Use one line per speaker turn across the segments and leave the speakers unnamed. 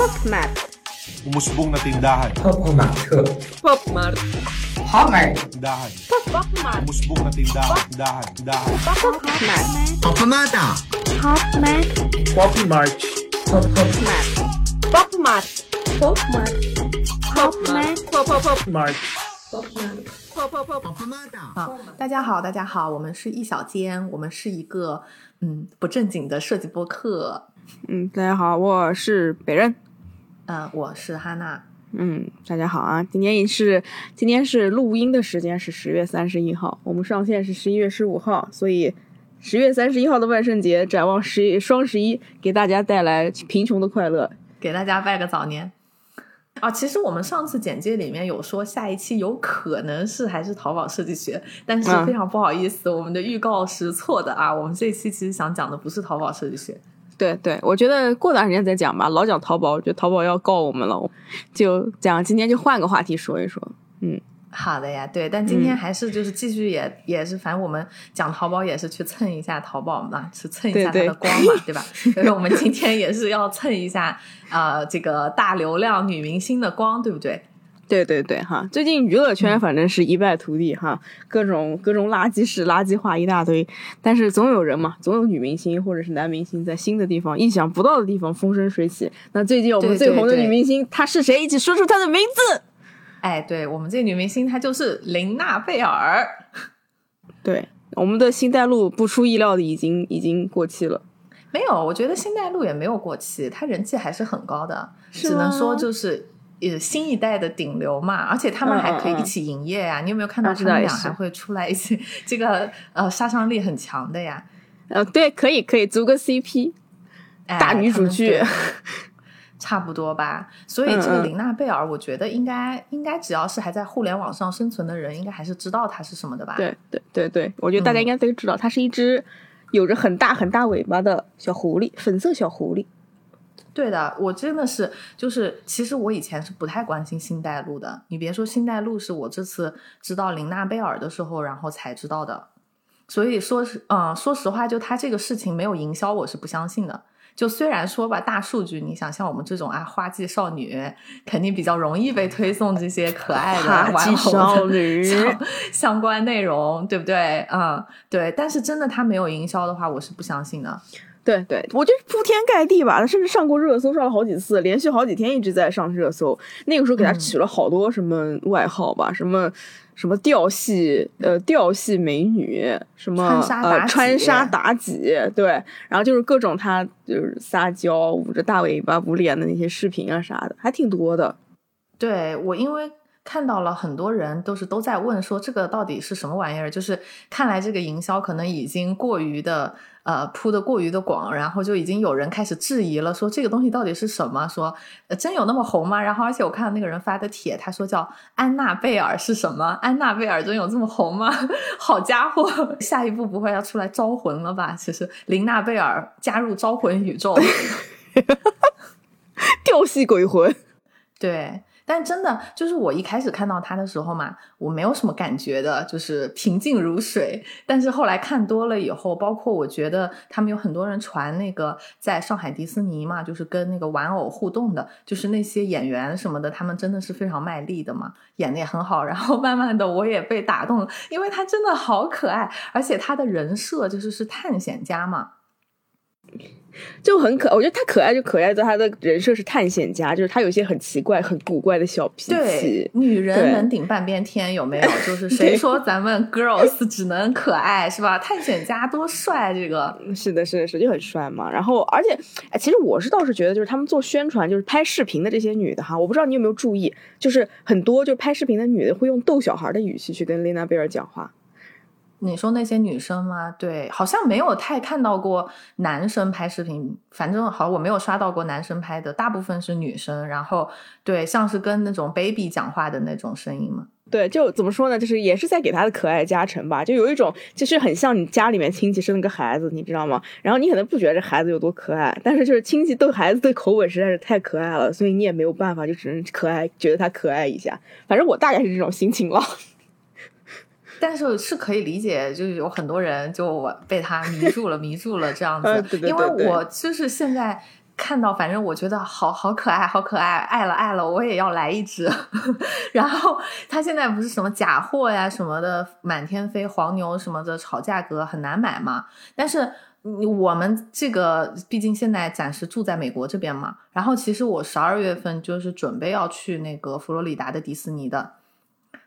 Pop Mart.
Umusbong na tindahan.
Pop Mart.
Pop Mart.
Pop Mart.
Tindahan.
Pop Mart.
Umusbong na tindahan. Tindahan. Tindahan.
Pop Mart.
Papamata.
Pop Mart.
Pop Mart. Pop Pop
Mart. Pop Mart. Pop Mart. Pop Mart. Pop Pop Pop
Mart.
Pop Pop Pop.
Papamata.
好，大家好，大家好，我们是一小间，我们是一个嗯不正经的设计播客。
嗯，大家好，我是北人。
嗯、我是哈娜。
嗯，大家好啊！今天也是今天是录音的时间是十月三十一号，我们上线是十一月十五号，所以十月三十一号的万圣节，展望十一双十一，给大家带来贫穷的快乐。
给大家拜个早年。啊，其实我们上次简介里面有说下一期有可能是还是淘宝设计学，但是
嗯
非常不好意思，我们的预告是错的啊。我们这期其实想讲的不是淘宝设计学，
对对，我觉得过段时间再讲吧，老讲淘宝，我觉得淘宝要告我们了，就讲今天就换个话题说一说。
嗯好的呀，对，但今天
嗯
还是就是继续也、也是，反正我们讲淘宝也是去蹭一下淘宝嘛，去蹭一下它的光嘛，对吧？所以我们今天也是要蹭一下呃这个大流量女明星的光，对不对？
对对对，哈，最近娱乐圈反正是一败涂地哈，各种各种垃圾事、垃圾话一大堆，但是总有人嘛，总有女明星或者是男明星在新的地方、意想不到的地方风生水起。那最近我们最红的女明星，她是谁？一起说出她的名字。
哎，对我们这女明星她就是林娜贝尔，
对，我们的新黛露不出意料的已经已经过期了。
没有，我觉得新黛露也没有过期，她人气还是很高的，只能说就是。呃，新一代的顶流嘛，而且他们还可以一起营业呀、你有没有看到
啊
他们俩还会出来一起？这个呃杀伤力很强的呀，
呃，对，可以可以组个 CP，
哎
大女主剧
差不多吧。所以这个
嗯嗯
琳娜贝尔，我觉得应该应该只要是还在互联网上生存的人，应该还是知道它是什么的吧？
对对对对，我觉得大家
嗯
应该都知道，它是一只有着很大很大尾巴的小狐狸，粉色小狐狸。
对的，我真的是就是，其实我以前是不太关心星黛露的。你别说星黛露，是我这次知道琳娜贝尔的时候，然后才知道的。所以说是，嗯，说实话，就他这个事情没有营销，我是不相信的。就虽然说吧，大数据，你想像我们这种啊花季少女，肯定比较容易被推送这些可爱的
花季
玩偶
少女
相相关内容，对不对？嗯，对。但是真的他没有营销的话，我是不相信的。
对对，我觉得铺天盖地吧，他甚至上过热搜，上了好几次，连续好几天一直在上热搜。那个时候给他
嗯
取了好多什么外号吧，什么什么调戏呃调戏美女，什么
穿
呃穿
己
沙妲己，对，然后就是各种他就是撒娇、捂着大尾巴、捂脸的那些视频啊啥的，还挺多的。
对我，因为看到了很多人都是都在问说这个到底是什么玩意儿，就是看来这个营销可能已经过于的呃铺的过于的广，然后就已经有人开始质疑了，说这个东西到底是什么？说、呃、真有那么红吗？然后而且我看到那个人发的帖，他说叫安娜贝尔是什么？安娜贝尔真有这么红吗？好家伙，下一步不会要出来招魂了吧？其实琳娜贝尔加入招魂宇宙。
调戏鬼魂，
对，但真的就是我一开始看到他的时候嘛，我没有什么感觉的，就是平静如水。但是后来看多了以后，包括我觉得他们有很多人传那个在上海迪士尼嘛，就是跟那个玩偶互动的，就是那些演员什么的，他们真的是非常卖力的嘛，演的也很好。然后慢慢的我也被打动了，因为他真的好可爱，而且他的人设就是是探险家嘛。
就很可，我觉得他可爱就可爱在他的人设是探险家，就是他有一些很奇怪、很古怪的小脾
对
气，。
女人能顶半边天，有没有？就是谁说咱们 girls 只能可爱是吧？探险家多帅，这个
是的，是的，是的就很帅嘛。然后，而且，哎，其实我是倒是觉得，就是他们做宣传，就是拍视频的这些女的哈，我不知道你有没有注意，就是很多就是拍视频的女的会用逗小孩的语气去跟琳娜贝尔讲话。
你说那些女生吗？对，好像没有太看到过男生拍视频，反正好我没有刷到过男生拍的，大部分是女生。然后对，像是跟那种 baby 讲话的那种声音嘛。
对，就怎么说呢？就是也是在给他的可爱加成吧，就有一种就是很像你家里面亲戚生了个孩子，你知道吗？然后你可能不觉得这孩子有多可爱，但是就是亲戚逗孩子的口吻实在是太可爱了，所以你也没有办法，就只能可爱，觉得他可爱一下。反正我大概是这种心情了。
但是是可以理解，就是有很多人就被他迷住了，迷住了这样子。
呃对对对对
因为我就是现在看到，反正我觉得好好可爱，好可爱，爱了爱了，我也要来一只。然后他现在不是什么假货呀什么的满天飞，黄牛什么的炒价格很难买嘛。但是我们这个毕竟现在暂时住在美国这边嘛，然后其实我十二月份就是准备要去那个佛罗里达的迪士尼的。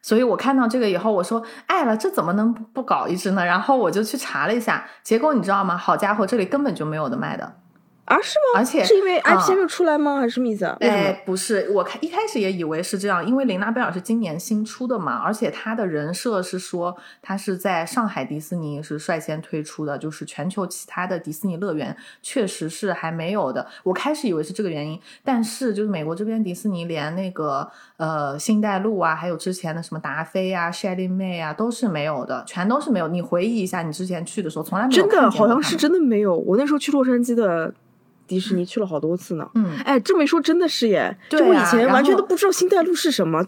所以我看到这个以后，我说爱了，这怎么能不搞一只呢？然后我就去查了一下，结果你知道吗？好家伙，这里根本就没有的卖的。
啊，是吗？
而且
是因为
啊
IP 还没有出来吗？还是什么意思
哎，不是，我开一开始也以为是这样，因为琳娜贝尔是今年新出的嘛，而且她的人设是说她是在上海迪士尼是率先推出的，就是全球其他的迪士尼乐园确实是还没有的。我开始以为是这个原因，但是就是美国这边迪士尼连那个呃星黛露啊，还有之前的什么达菲啊、Shelly May 啊都是没有的，全都是没有。你回忆一下，你之前去的时候从来没有
真的好像是真的没有。我那时候去洛杉矶的迪士尼去了好多次呢。
嗯。
哎，这么一说真的是耶，
对
就我以前完全都不知道星黛露是什么。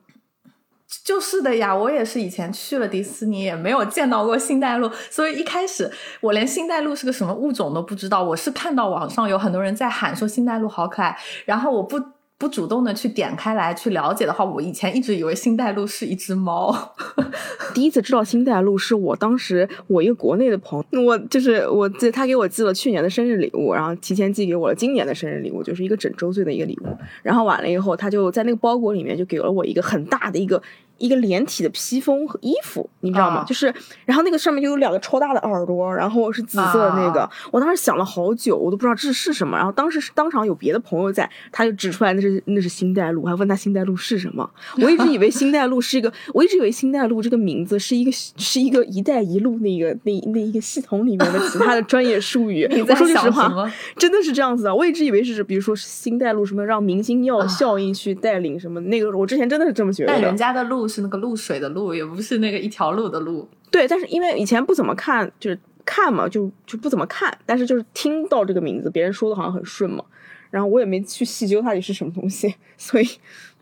就是的呀，我也是以前去了迪士尼，也没有见到过星黛露，所以一开始我连星黛露是个什么物种都不知道。我是看到网上有很多人在喊说星黛露好可爱，然后我不不主动的去点开来去了解的话，我以前一直以为星黛露是一只猫。
第一次知道星黛露是我当时我一个国内的朋友，我就是我记他给我寄了去年的生日礼物，然后提前寄给我了今年的生日礼物，就是一个整周岁的一个礼物。然后完了以后，他就在那个包裹里面就给了我一个很大的一个一个连体的披风和衣服，你知道吗？
啊
就是然后那个上面就有两个超大的耳朵，然后是紫色的那个。
啊
我当时想了好久，我都不知道这是什么。然后当时是当场有别的朋友在，他就指出来那是那是星黛露，我还问他星黛露是什么。我一直以为星黛露是一个，我一直以为星黛露这个名字是一个是一个“一带一路”那个那那一个系统里面的其他的专业术语。我说句实话真的是这样子的。我一直以为是比如说是星黛露什么让明星要
啊
效应去带领什么那个，我之前真的是这么觉得的。
但人家的路是那个露水的露，也不是那个一条路的路。
对，但是因为以前不怎么看，就是看嘛，就就不怎么看，但是就是听到这个名字，别人说的好像很顺嘛，然后我也没去细究它到底是什么东西，所以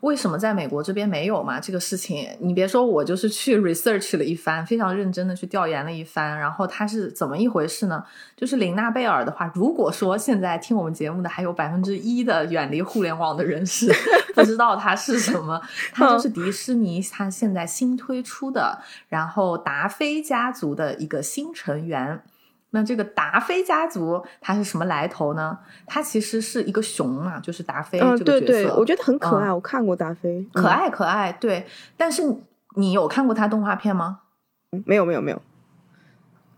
为什么在美国这边没有嘛？这个事情，你别说，我就是去 research 了一番，非常认真的去调研了一番，然后它是怎么一回事呢？就是琳娜贝尔的话，如果说现在听我们节目的还有百分之一的远离互联网的人士 不知道它是什么，它就是迪士尼它现在新推出的，然后达菲家族的一个新成员。那这个达菲家族它是什么来头呢？它其实是一个熊嘛，就是达菲
嗯，
这个角色。
对对，我觉得很可
嗯
爱，我看过达菲，
可爱可爱，对。但是你有看过他动画片吗？
嗯，没有没有没有，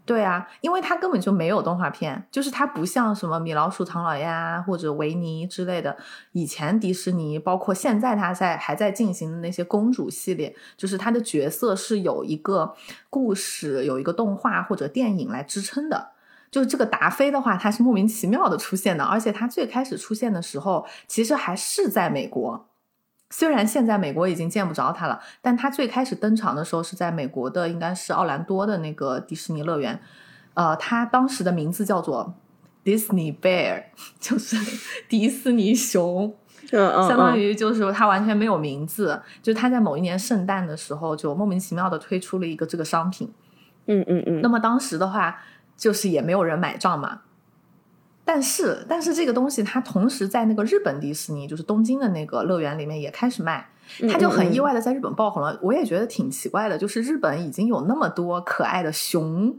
对啊，因为它根本就没有动画片，就是它不像什么米老鼠、唐老鸭或者维尼之类的。以前迪士尼，包括现在它在还在进行的那些公主系列，就是它的角色是有一个故事、有一个动画或者电影来支撑的。就是这个达菲的话，它是莫名其妙的出现的，而且它最开始出现的时候，其实还是在美国。虽然现在美国已经见不着他了，但他最开始登场的时候是在美国的，应该是奥兰多的那个迪士尼乐园。呃，他当时的名字叫做 Disney Bear，就是迪士尼熊。相当
嗯
于就是他完全没有名字，就是它在某一年圣诞的时候就莫名其妙的推出了一个这个商品。
嗯嗯嗯，
那么当时的话，就是也没有人买账嘛。但是，但是这个东西它同时在那个日本迪士尼，就是东京的那个乐园里面也开始卖，它就很意外的在日本爆红了。我也觉得挺奇怪的，就是日本已经有那么多可爱的熊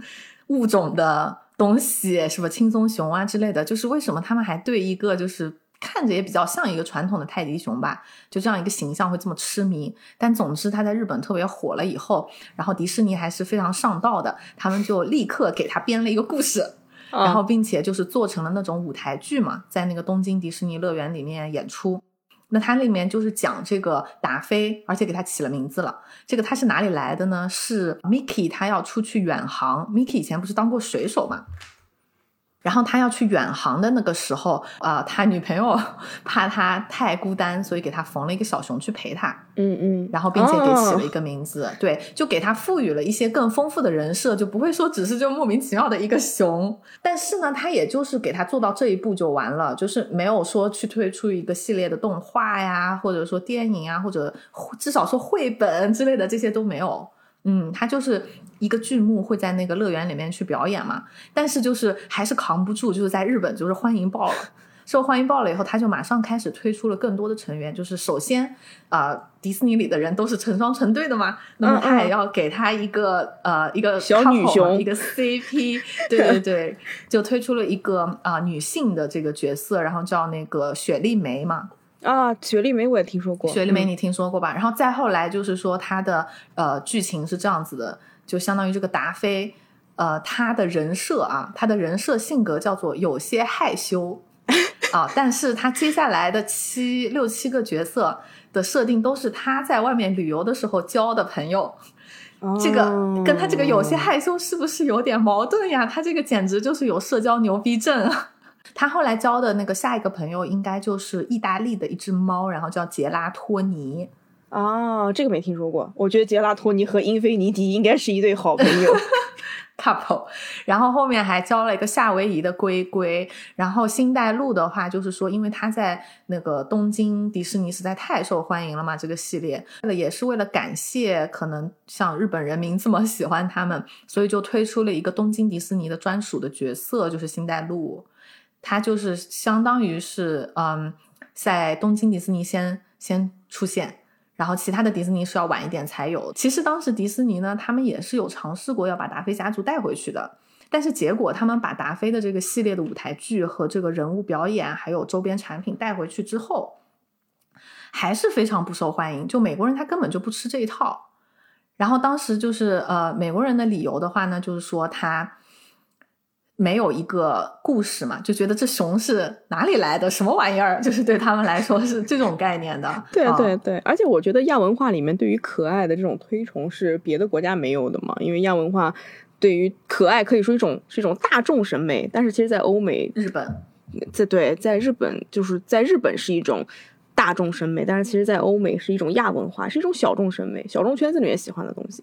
物种的东西，什么青松熊啊之类的，就是为什么他们还对一个就是看着也比较像一个传统的泰迪熊吧，就这样一个形象会这么痴迷？但总之，它在日本特别火了以后，然后迪士尼还是非常上道的，他们就立刻给他编了一个故事。然后并且就是做成了那种舞台剧嘛，在那个东京迪士尼乐园里面演出。那它里面就是讲这个达菲，而且给它起了名字了。这个它是哪里来的呢？是 Mickey 他要出去远航，Mickey 以前不是当过水手嘛？然后他要去远航的那个时候，啊、他女朋友 怕他太孤单，所以给他缝了一个小熊去陪他。
嗯嗯，
然后并且给起了一
哦
个名字，对，就给他赋予了一些更丰富的人设，就不会说只是就莫名其妙的一个熊。但是呢，他也就是给他做到这一步就完了，就是没有说去推出一个系列的动画呀，或者说电影啊，或者至少说绘本之类的这些都没有。嗯，他就是一个剧目会在那个乐园里面去表演嘛，但是就是还是扛不住，就是在日本就是欢迎爆了。受欢迎爆了以后，他就马上开始推出了更多的成员。就是首先，呃，迪士尼里的人都是成双成对的嘛，那么他也要给他一个呃一个
小女熊
一个 CP，对对对，就推出了一个啊、呃女性的这个角色，然后叫那个雪莉梅嘛，
啊，雪莉梅我也听说过，
雪莉梅
嗯
你听说过吧？然后再后来就是说它的呃剧情是这样子的，就相当于这个达菲，呃，他的人设啊，他的人设性格叫做有些害羞啊，但是他接下来的七六七个角色的设定都是他在外面旅游的时候交的朋友。这个跟他这个有些害羞是不是有点矛盾呀？他这个简直就是有社交牛逼症啊！他后来交的那个下一个朋友应该就是意大利的一只猫，然后叫杰拉托尼。
哦，这个没听说过。我觉得杰拉托尼和英菲尼迪应该是一对好朋友。
couple，然后后面还交了一个夏威夷的龟龟，然后星黛露的话就是说，因为他在那个东京迪士尼实在太受欢迎了嘛，这个系列，那也是为了感谢可能像日本人民这么喜欢他们，所以就推出了一个东京迪士尼的专属的角色，就是星黛露，它就是相当于是嗯，在东京迪士尼先先出现。然后其他的迪士尼是要晚一点才有。其实当时迪士尼呢，他们也是有尝试过要把达菲家族带回去的，但是结果他们把达菲的这个系列的舞台剧和这个人物表演还有周边产品带回去之后，还是非常不受欢迎。就美国人他根本就不吃这一套。然后当时就是呃，美国人的理由的话呢，就是说他。没有一个故事嘛，就觉得这熊是哪里来的，什么玩意儿，就是对他们来说是这种概念的。
对
啊
对对，而且我觉得亚文化里面对于可爱的这种推崇是别的国家没有的嘛，因为亚文化对于可爱可以说一种是一种大众审美，但是其实，在欧美，
日本，
在对，在日本就是在日本是一种大众审美，但是其实，在欧美是一种亚文化，是一种小众审美，小众圈子里面喜欢的东西。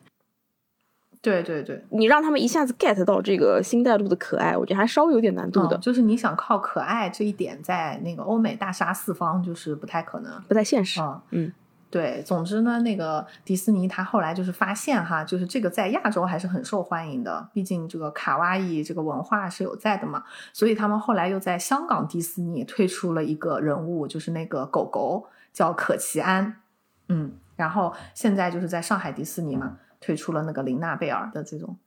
对对对，
你让他们一下子 get 到这个星黛露的可爱，我觉得还稍微有点难度的，
嗯就是你想靠可爱这一点，在那个欧美大杀四方，就是不太可能。
不太现实。
嗯
嗯，
对，总之呢，那个迪士尼它后来就是发现哈，就是这个在亚洲还是很受欢迎的，毕竟这个卡哇伊这个文化是有在的嘛，所以他们后来又在香港迪士尼推出了一个人物，就是那个狗狗叫可奇安，嗯，然后现在就是在上海迪士尼嘛，推出了那个琳娜贝尔的这种。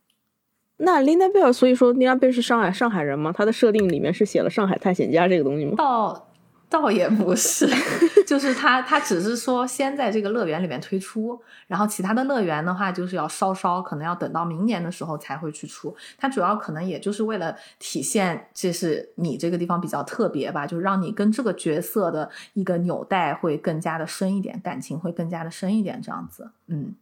那琳娜贝尔，所以说琳娜贝尔是上海上海人吗？他的设定里面是写了《上海探险家》这个东西吗？
倒倒也不是，就是他他只是说先在这个乐园里面推出，然后其他的乐园的话就是要稍稍可能要等到明年的时候才会去出。它主要可能也就是为了体现这是你这个地方比较特别吧，就让你跟这个角色的一个纽带会更加的深一点，感情会更加的深一点，这样子，嗯。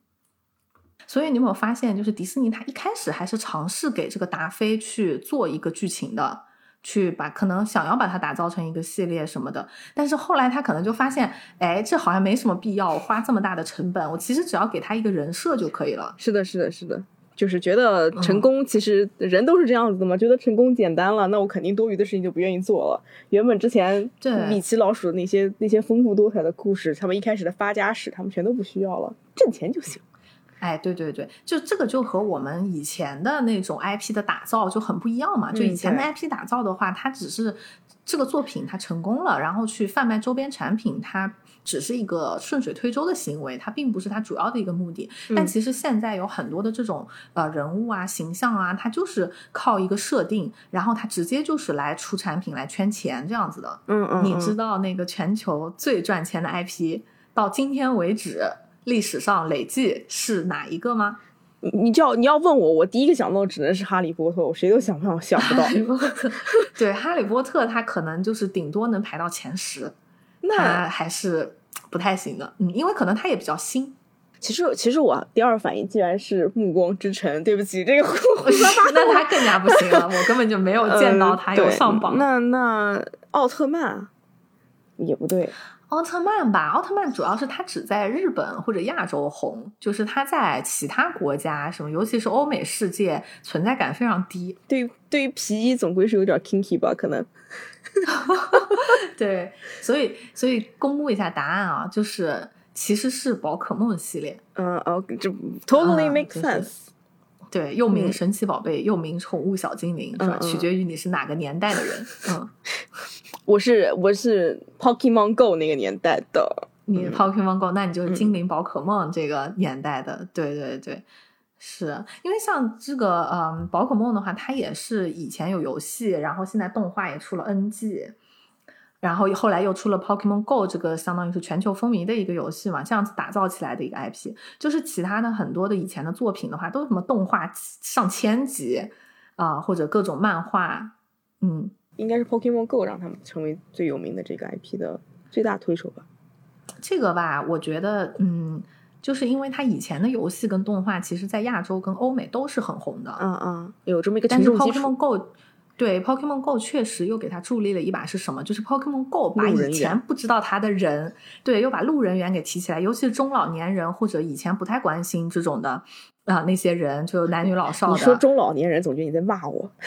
所以你有没有发现，就是迪士尼它一开始还是尝试给这个达菲去做一个剧情的，去把可能想要把它打造成一个系列什么的，但是后来他可能就发现，哎，这好像没什么必要，我花这么大的成本，我其实只要给他一个人设就可以了。
是的，是的，是的，就是觉得成功，其实人都是这样子的嘛，觉得成功简单了，那我肯定多余的事情就不愿意做了。原本之前
对
米奇老鼠的那些那些丰富多彩的故事，他们一开始的发家史，他们全都不需要了，挣钱就行。
哎，对对对，就这个就和我们以前的那种 IP 的打造就很不一样嘛。就以前的 IP 打造的话，它只是这个作品它成功了，然后去贩卖周边产品，它只是一个顺水推舟的行为，它并不是它主要的一个目的。但
嗯
其实现在有很多的这种呃人物啊、形象啊，它就是靠一个设定，然后它直接就是来出产品来圈钱这样子的。
嗯嗯，
你知
嗯
道那个全球最赚钱的 IP 到今天为止历史上累计是哪一个吗？
你你叫你要问我，我第一个想到的只能是哈利波特，我谁都想不到想不到
哈。利波特，对，哈利波特它可能就是顶多能排到前十，
那
还是不太行的。嗯，因为可能它也比较新。
其实其实我第二反应竟然是《暮光之城》，对不起，这个
那他更加不行了，我根本就没有见到他有上榜。
那那奥特曼也不对，
奥特曼吧，奥特曼主要是它只在日本或者亚洲红，就是它在其他国家什么，尤其是欧美世界存在感非常低。
对于对于皮衣总归是有点 kinky 吧，可能。
对，所以所以公布一下答案啊，就是其实是宝可梦系列，
嗯哦，这 totally
啊
make sense。
对，又名
嗯。
神奇宝贝，又名宠物小精灵，是吧？取决于你是哪个年代的人。嗯，
我是我是 Pokemon Go 那个年代的，
你
嗯。
Pokemon Go，那你就是精灵宝可梦这个年代的，对对对，是因为像这个嗯宝可梦的话，它也是以前有游戏，然后现在动画也出了 N 季，然后后来又出了 Pokemon Go 这个相当于是全球风靡的一个游戏嘛，这样子打造起来的一个 IP，就是其他的很多的以前的作品的话，都是什么动画上千集啊、或者各种漫画，嗯。
应该是 Pokemon Go 让他们成为最有名的这个 IP 的最大推手吧。
这个吧，我觉得，嗯，就是因为它以前的游戏跟动画，其实在亚洲跟欧美都是很红的，
嗯嗯，有这么一个
但是 Pokemon
础。
Go。对 Pokemon Go 确实又给它助力了一把，是什么？就是 Pokemon Go 把以前不知道他的人，对，又把路人缘给提起来，尤其是中老年人或者以前不太关心这种的啊、那些人，就男女老少的。
你说中老年人，总觉得你在骂我。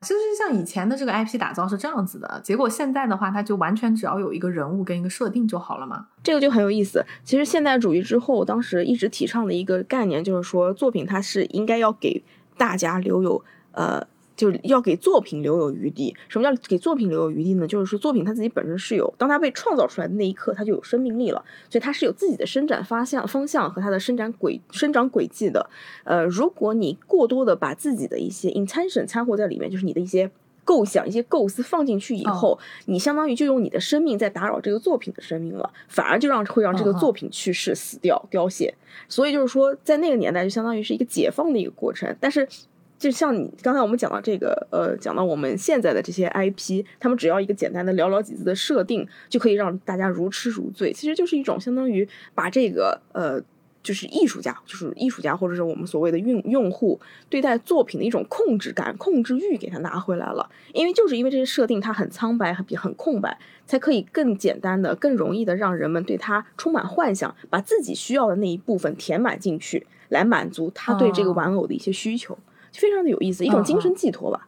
其实像以前的这个 IP 打造是这样子的，结果现在的话，它就完全只要有一个人物跟一个设定就好了嘛。
这个就很有意思。其实现代主义之后，当时一直提倡的一个概念就是说，作品它是应该要给大家留有呃。就是要给作品留有余地。什么叫给作品留有余地呢？就是说作品它自己本身是有，当它被创造出来的那一刻，它就有生命力了，所以它是有自己的伸展方向、方向和它的生长轨、生长轨迹的。呃，如果你过多的把自己的一些 intention 掺和在里面，就是你的一些构想、一些构思放进去以后，你相当于就用你的生命在打扰这个作品的生命了，反而就让会让这个作品去世、死掉、凋谢。所以就是说，在那个年代就相当于是一个解放的一个过程，但是。就像你刚才我们讲到这个，呃，讲到我们现在的这些 IP，他们只要一个简单的寥寥几字的设定，就可以让大家如痴如醉。其实就是一种相当于把这个呃，就是艺术家，就是艺术家或者是我们所谓的用用户对待作品的一种控制感、控制欲给它拿回来了。因为就是因为这些设定它很苍白、很很空白，才可以更简单的、更容易的让人们对它充满幻想，把自己需要的那一部分填满进去，来满足他对这个
哦
玩偶的一些需求。就非常的有意思，一种
嗯
精神
嗯
寄托吧。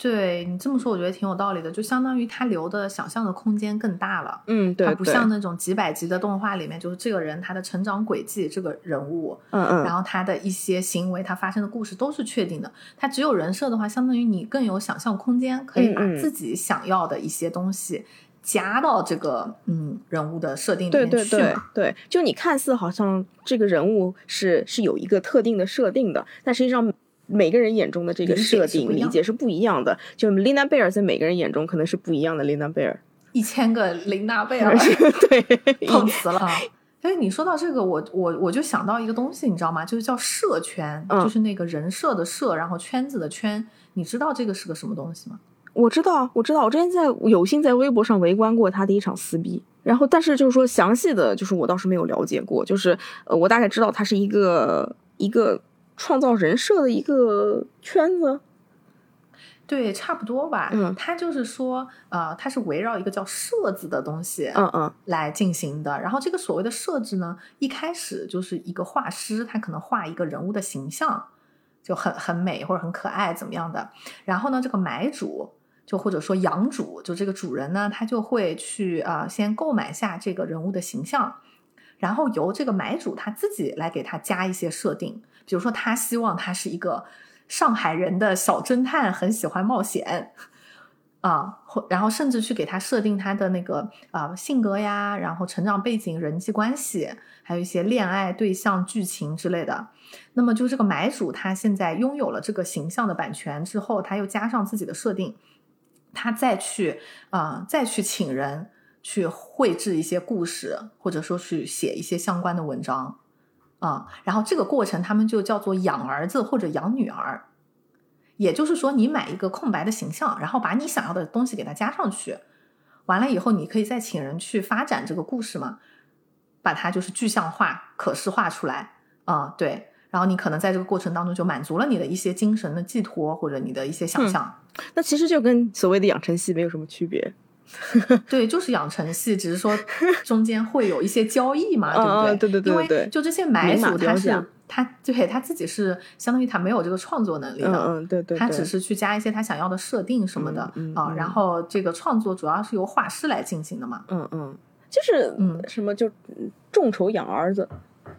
对你这么说，我觉得挺有道理的，就相当于他留的想象的空间更大了。
嗯，对，
它不像那种几百集的动画里面，就是这个人他的成长轨迹，这个人物，
嗯嗯，
然后他的一些行为，他发生的故事都是确定的。他只有人设的话，相当于你更有想象空间，可以把自己想要的一些东西加到这个嗯人物的设定里面去
对对
嘛。
对，就你看似好像这个人物是是有一个特定的设定的，但实际上每个人眼中的这个设定理解是不一样的。就琳娜贝尔在每个人眼中可能是不一样的琳娜贝尔。
一千个琳娜贝尔
对，
碰瓷了。所以你说到这个，我我我就想到一个东西，你知道吗？就是叫社圈，
嗯
就是那个人设的社，然后圈子的圈。你知道这个是个什么东西吗？
我知道，我知道，我之前在有幸在微博上围观过他的一场撕逼，然后但是就是说详细的，就是我倒是没有了解过，就是呃，我大概知道他是一个一个创造人设的一个圈子。
对，差不多吧。
嗯
他就是说，呃，他是围绕一个叫设字的东西，
嗯嗯
来进行的。然后这个所谓的设置呢，一开始就是一个画师，他可能画一个人物的形象，就很很美或者很可爱怎么样的。然后呢，这个买主就或者说养主，就这个主人呢，他就会去啊、先购买下这个人物的形象，然后由这个买主他自己来给他加一些设定，比如说他希望他是一个上海人的小侦探，很喜欢冒险。啊，或然后甚至去给他设定他的那个啊、性格呀，然后成长背景、人际关系，还有一些恋爱对象、剧情之类的。那么就这个买主他现在拥有了这个形象的版权之后，他又加上自己的设定，他再去啊、再去请人去绘制一些故事，或者说去写一些相关的文章啊、然后这个过程他们就叫做养儿子或者养女儿。也就是说，你买一个空白的形象，然后把你想要的东西给它加上去，完了以后，你可以再请人去发展这个故事嘛，把它就是具象化、可视化出来啊、对。然后你可能在这个过程当中就满足了你的一些精神的寄托或者你的一些想象，
那其实就跟所谓的养成系没有什么区别。
对，就是养成系，只是说中间会有一些交易嘛，对不对？
对对对
因为就这些买主他是他对他自己是相当于他没有这个创作能力的，
嗯嗯，对对对，
他只是去加一些他想要的设定什么的、啊，然后这个创作主要是由画师来进行的嘛。
嗯嗯，就是
嗯
什么就嗯众筹养儿子，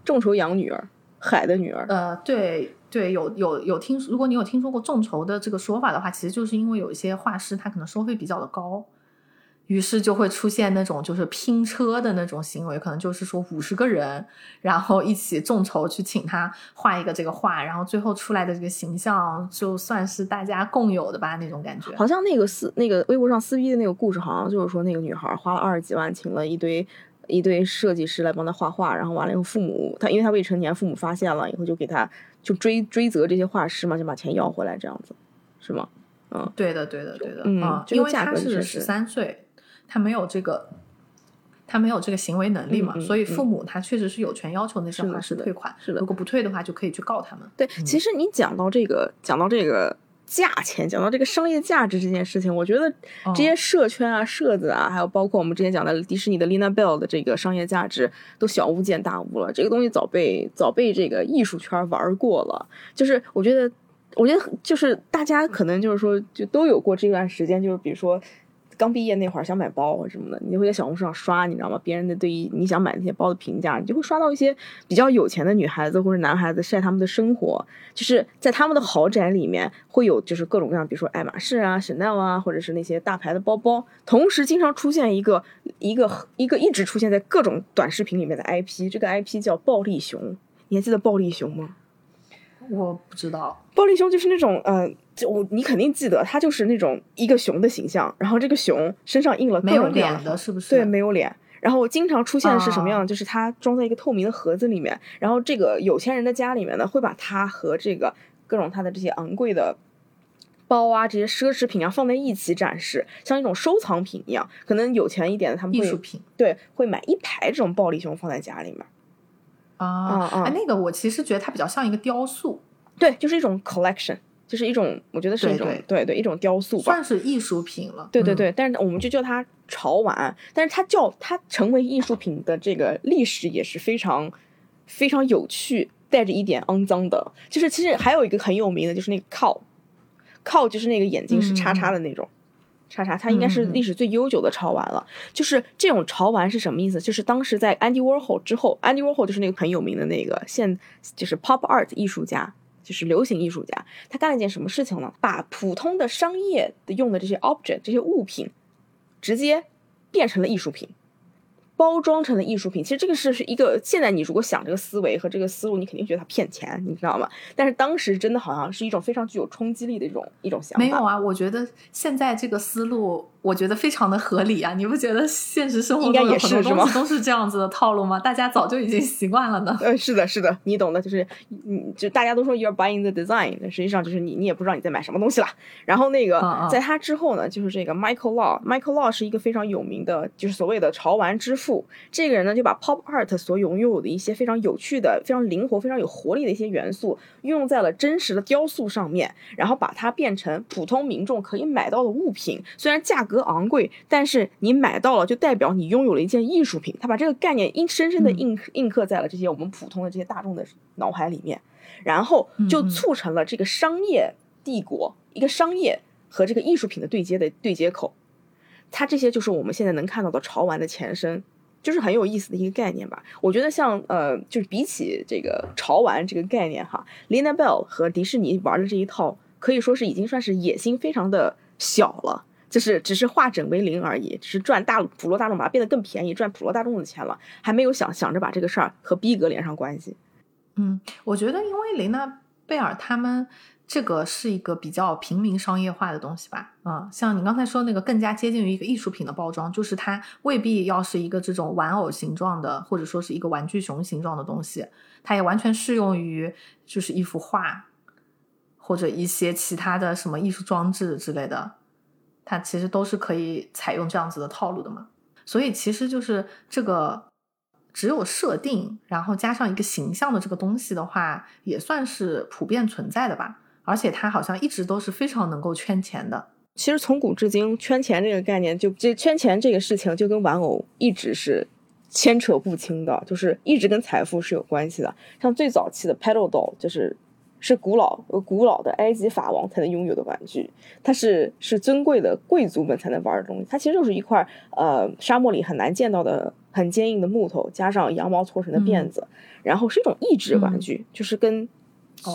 众筹养女儿，海的女儿。
呃，对，对，有有有听，如果你有听说过众筹的这个说法的话，其实就是因为有一些画师他可能收费比较的高，于是就会出现那种就是拼车的那种行为，可能就是说五十个人，然后一起众筹去请他画一个这个画，然后最后出来的这个形象就算是大家共有的吧，那种感觉。
好像那个撕那个微博上撕逼的那个故事，好像就是说那个女孩花了二十几万，请了一堆一堆设计师来帮他画画，然后完了以后，父母他因为他未成年，父母发现了以后就给他就追追责这些画师嘛，就把钱要回来，这样子是吗？嗯，
对的，对的，对的，
嗯
因为他是十三岁，他没有这个。他没有这个行为能力嘛，
嗯嗯
所以父母他确实是有权要求那些画
是的是的
师退款。
是的
如果不退的话，就可以去告他们。
对，其实你讲到这个，讲到这个价钱，讲到这个商业价值这件事情，我觉得
哦
这些社圈啊、社子啊，还有包括我们之前讲的迪士尼的 Lina Bell 的这个商业价值，都小巫见大巫了。这个东西早被早被这个艺术圈玩过了。就是我觉得，我觉得就是大家可能就是说，就都有过这段时间，就是比如说。刚毕业那会儿想买包什么的，你就会在小红书上刷，你知道吗？别人的对于你想买那些包的评价，你就会刷到一些比较有钱的女孩子或者男孩子晒他们的生活，就是在他们的豪宅里面会有就是各种各样，比如说爱马仕啊、Chanel 啊，或者是那些大牌的包包，同时经常出现一个一个一个一直出现在各种短视频里面的 IP，这个 IP 叫暴力熊，你还记得暴力熊吗？
我不知道，
暴力熊就是那种呃，就我你肯定记得，它就是那种一个熊的形象，然后这个熊身上印了各
没有脸的，
种各样的
是不是？
对，没有脸。然后经常出现的是什么
啊
样？就是它装在一个透明的盒子里面，然后这个有钱人的家里面呢，会把它和这个各种它的这些昂贵的包啊，这些奢侈品啊放在一起展示，像一种收藏品一样。可能有钱一点的他们会
艺术品
对会买一排这种暴力熊放在家里面。
啊
啊
哎，那个我其实觉得它比较像一个雕塑，
对，就是一种 collection，就是一种我觉得是一种
对
对对一种雕塑吧。
算是艺术品了。嗯，
对对对，但是我们就叫它潮玩，但是它叫它成为艺术品的这个历史也是非常非常有趣，带着一点肮脏的。就是其实还有一个很有名的，就是那个 cow，cow 就是那个眼睛是叉叉的那种。叉叉，它应该是历史最悠久的潮玩了。就是这种潮玩是什么意思？就是当时在 Andy Warhol 之后，Andy Warhol 就是那个很有名的那个现就是 pop art 艺术家，就是流行艺术家。他干了一件什么事情呢？把普通的商业的用的这些 object 这些物品，直接变成了艺术品，包装成的艺术品。其实这个是是一个现在你如果想这个思维和这个思路，你肯定觉得它骗钱，你知道吗？但是当时真的好像是一种非常具有冲击力的一种一种想法。
没有啊，我觉得现在这个思路，我觉得非常的合理啊。你不觉得现实生活
应该
中有很多
也是是吗
东西都是这样子的套路吗？大家早就已经习惯了呢。
呃，是的，是的，你懂的，就是你就大家都说 you're buying the design，但实际上就是你你也不知道你在买什么东西啦。然后那个
嗯嗯
在他之后呢，就是这个 Michael Law，Michael Law 是一个非常有名的，就是所谓的潮玩之父。这个人呢，就把 pop art 所拥有的一些非常有趣的、非常灵活、非常有活力的一些元素，运用在了真实的雕塑上面，然后把它变成普通民众可以买到的物品。虽然价格昂贵，但是你买到了，就代表你拥有了一件艺术品。他把这个概念印深深的印印刻在了这些我们普通的这些大众的脑海里面，然后就促成了这个商业帝国，一个商业和这个艺术品的对接的对接口。它这些就是我们现在能看到的潮玩的前身，就是很有意思的一个概念吧。我觉得像呃，就是比起这个潮玩这个概念哈，Lina Bell 和迪士尼玩的这一套，可以说是已经算是野心非常的小了。就是只是化整为零而已，只是赚大普罗大众把它变得更便宜，赚普罗大众的钱了，还没有想想着把这个事儿和逼格连上关系。
嗯，我觉得因为雷娜贝尔他们这个是一个比较平民商业化的东西吧，嗯，像你刚才说那个更加接近于一个艺术品的包装，就是它未必要是一个这种玩偶形状的，或者说是一个玩具熊形状的东西，它也完全适用于就是一幅画或者一些其他的什么艺术装置之类的，它其实都是可以采用这样子的套路的嘛。所以其实就是这个只有设定，然后加上一个形象的这个东西的话，也算是普遍存在的吧。而且它好像一直都是非常能够圈钱的。
其实从古至今，圈钱这个概念就这圈钱这个事情就跟玩偶一直是牵扯不清的，就是一直跟财富是有关系的。像最早期的 Pedal Doll 就是是古老呃古老的埃及法王才能拥有的玩具，它是是尊贵的贵族们才能玩的东西。它其实就是一块呃沙漠里很难见到的很坚硬的木头，加上羊毛搓成的辫子，然后是一种益智玩具，就是跟
哦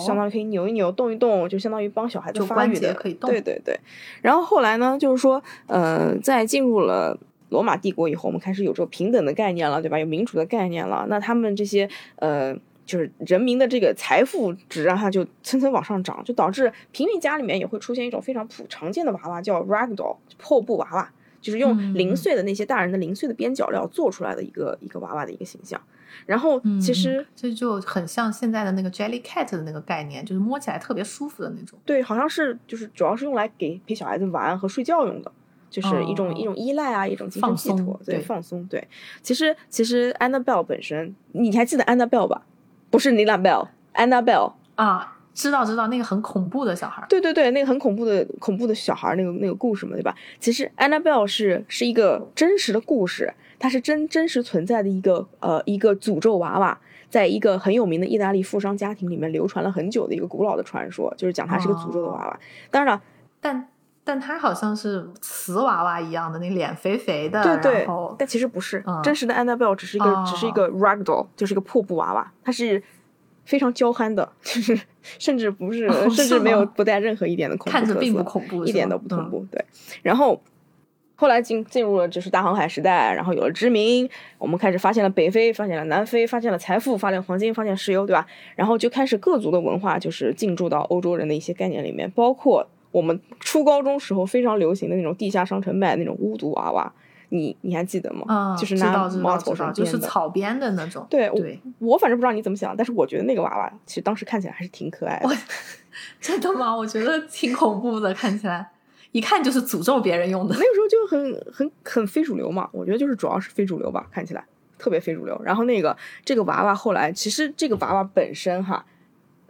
相当于可以扭一扭、动一动，就相当于帮小孩子发育的。
可以动
对对对。然后后来呢，就是说，呃，在进入了。罗马帝国以后，我们开始有这种平等的概念了，对吧？有民主的概念了。那他们这些呃，就是人民的这个财富值啊，它就蹭蹭往上涨，就导致平民家里面也会出现一种非常普常见的娃娃，叫 ragdoll 破布娃娃，就是用
嗯
零碎的那些大人的零碎的边角料做出来的一个一个娃娃的一个形象。然后
嗯
其实、
这就很像现在的那个 Jelly Cat 的那个概念，就是摸起来特别舒服的那种。
对，好像是就是主要是用来给陪小孩子玩和睡觉用的。就是一种、
哦
一种依赖啊，一种精神寄托，对
对
放松。对，其实其实 Annabelle 本身，你还记得 Annabelle 吧？不是 Nina Bell，Annabelle。
啊，知道知道，那个很恐怖的小孩儿。
对对对，那个很恐怖的恐怖的小孩儿那个那个故事嘛，对吧？其实 Annabelle 是是一个真实的故事，它是真真实存在的一个呃一个诅咒娃娃，在一个很有名的意大利富商家庭里面流传了很久的一个古老的传说，就是讲它是个诅咒的娃娃。当然了，
但但它好像是瓷娃娃一样的，那脸肥肥的，
对对但其实不是，
嗯
真实的 Annabelle 只是一个、
哦
只是一个 ragdoll，就是一个破布娃娃，它是非常娇憨的，就是甚至不是，
哦
甚至没有不带任何一点的恐怖
看着并不恐怖，
一点都不恐怖。
嗯
对，然后后来进进入了就是大航海时代，然后有了殖民，我们开始发现了北非，发现了南非，发现了财富，发现了黄金，发现石油，对吧？然后就开始各族的文化就是进驻到欧洲人的一些概念里面，包括我们初高中时候非常流行的那种地下商城卖的那种巫毒娃娃。你你还记得吗？
嗯，
就是拿
知道知
猫头
道知道，就是。草编的那种。
对我
对，
我反正不知道你怎么想，但是我觉得那个娃娃其实当时看起来还是挺可爱的。
真的吗？我觉得挺恐怖的，看起来一看就是诅咒别人用的。
那个时候就很很很非主流嘛，我觉得就是主要是非主流吧，看起来特别非主流。然后那个这个娃娃后来，其实这个娃娃本身哈，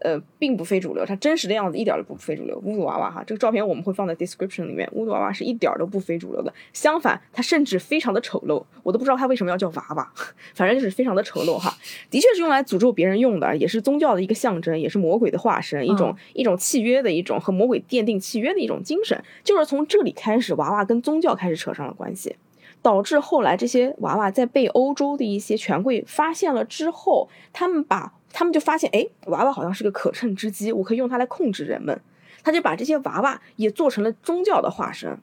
呃，并不非主流，它真实的样子一点都不非主流。巫毒娃娃哈，这个照片我们会放在 description 里面，巫毒娃娃是一点儿都不非主流的，相反，它甚至非常的丑陋，我都不知道它为什么要叫娃娃，反正就是非常的丑陋哈。的确是用来诅咒别人用的，也是宗教的一个象征，也是魔鬼的化身，一种、
嗯
一种契约的一种和魔鬼奠定契约的一种精神，就是从这里开始，娃娃跟宗教开始扯上了关系。导致后来这些娃娃在被欧洲的一些权贵发现了之后，他们把他们就发现，哎，娃娃好像是个可乘之机，我可以用它来控制人们。他就把这些娃娃也做成了宗教的化身，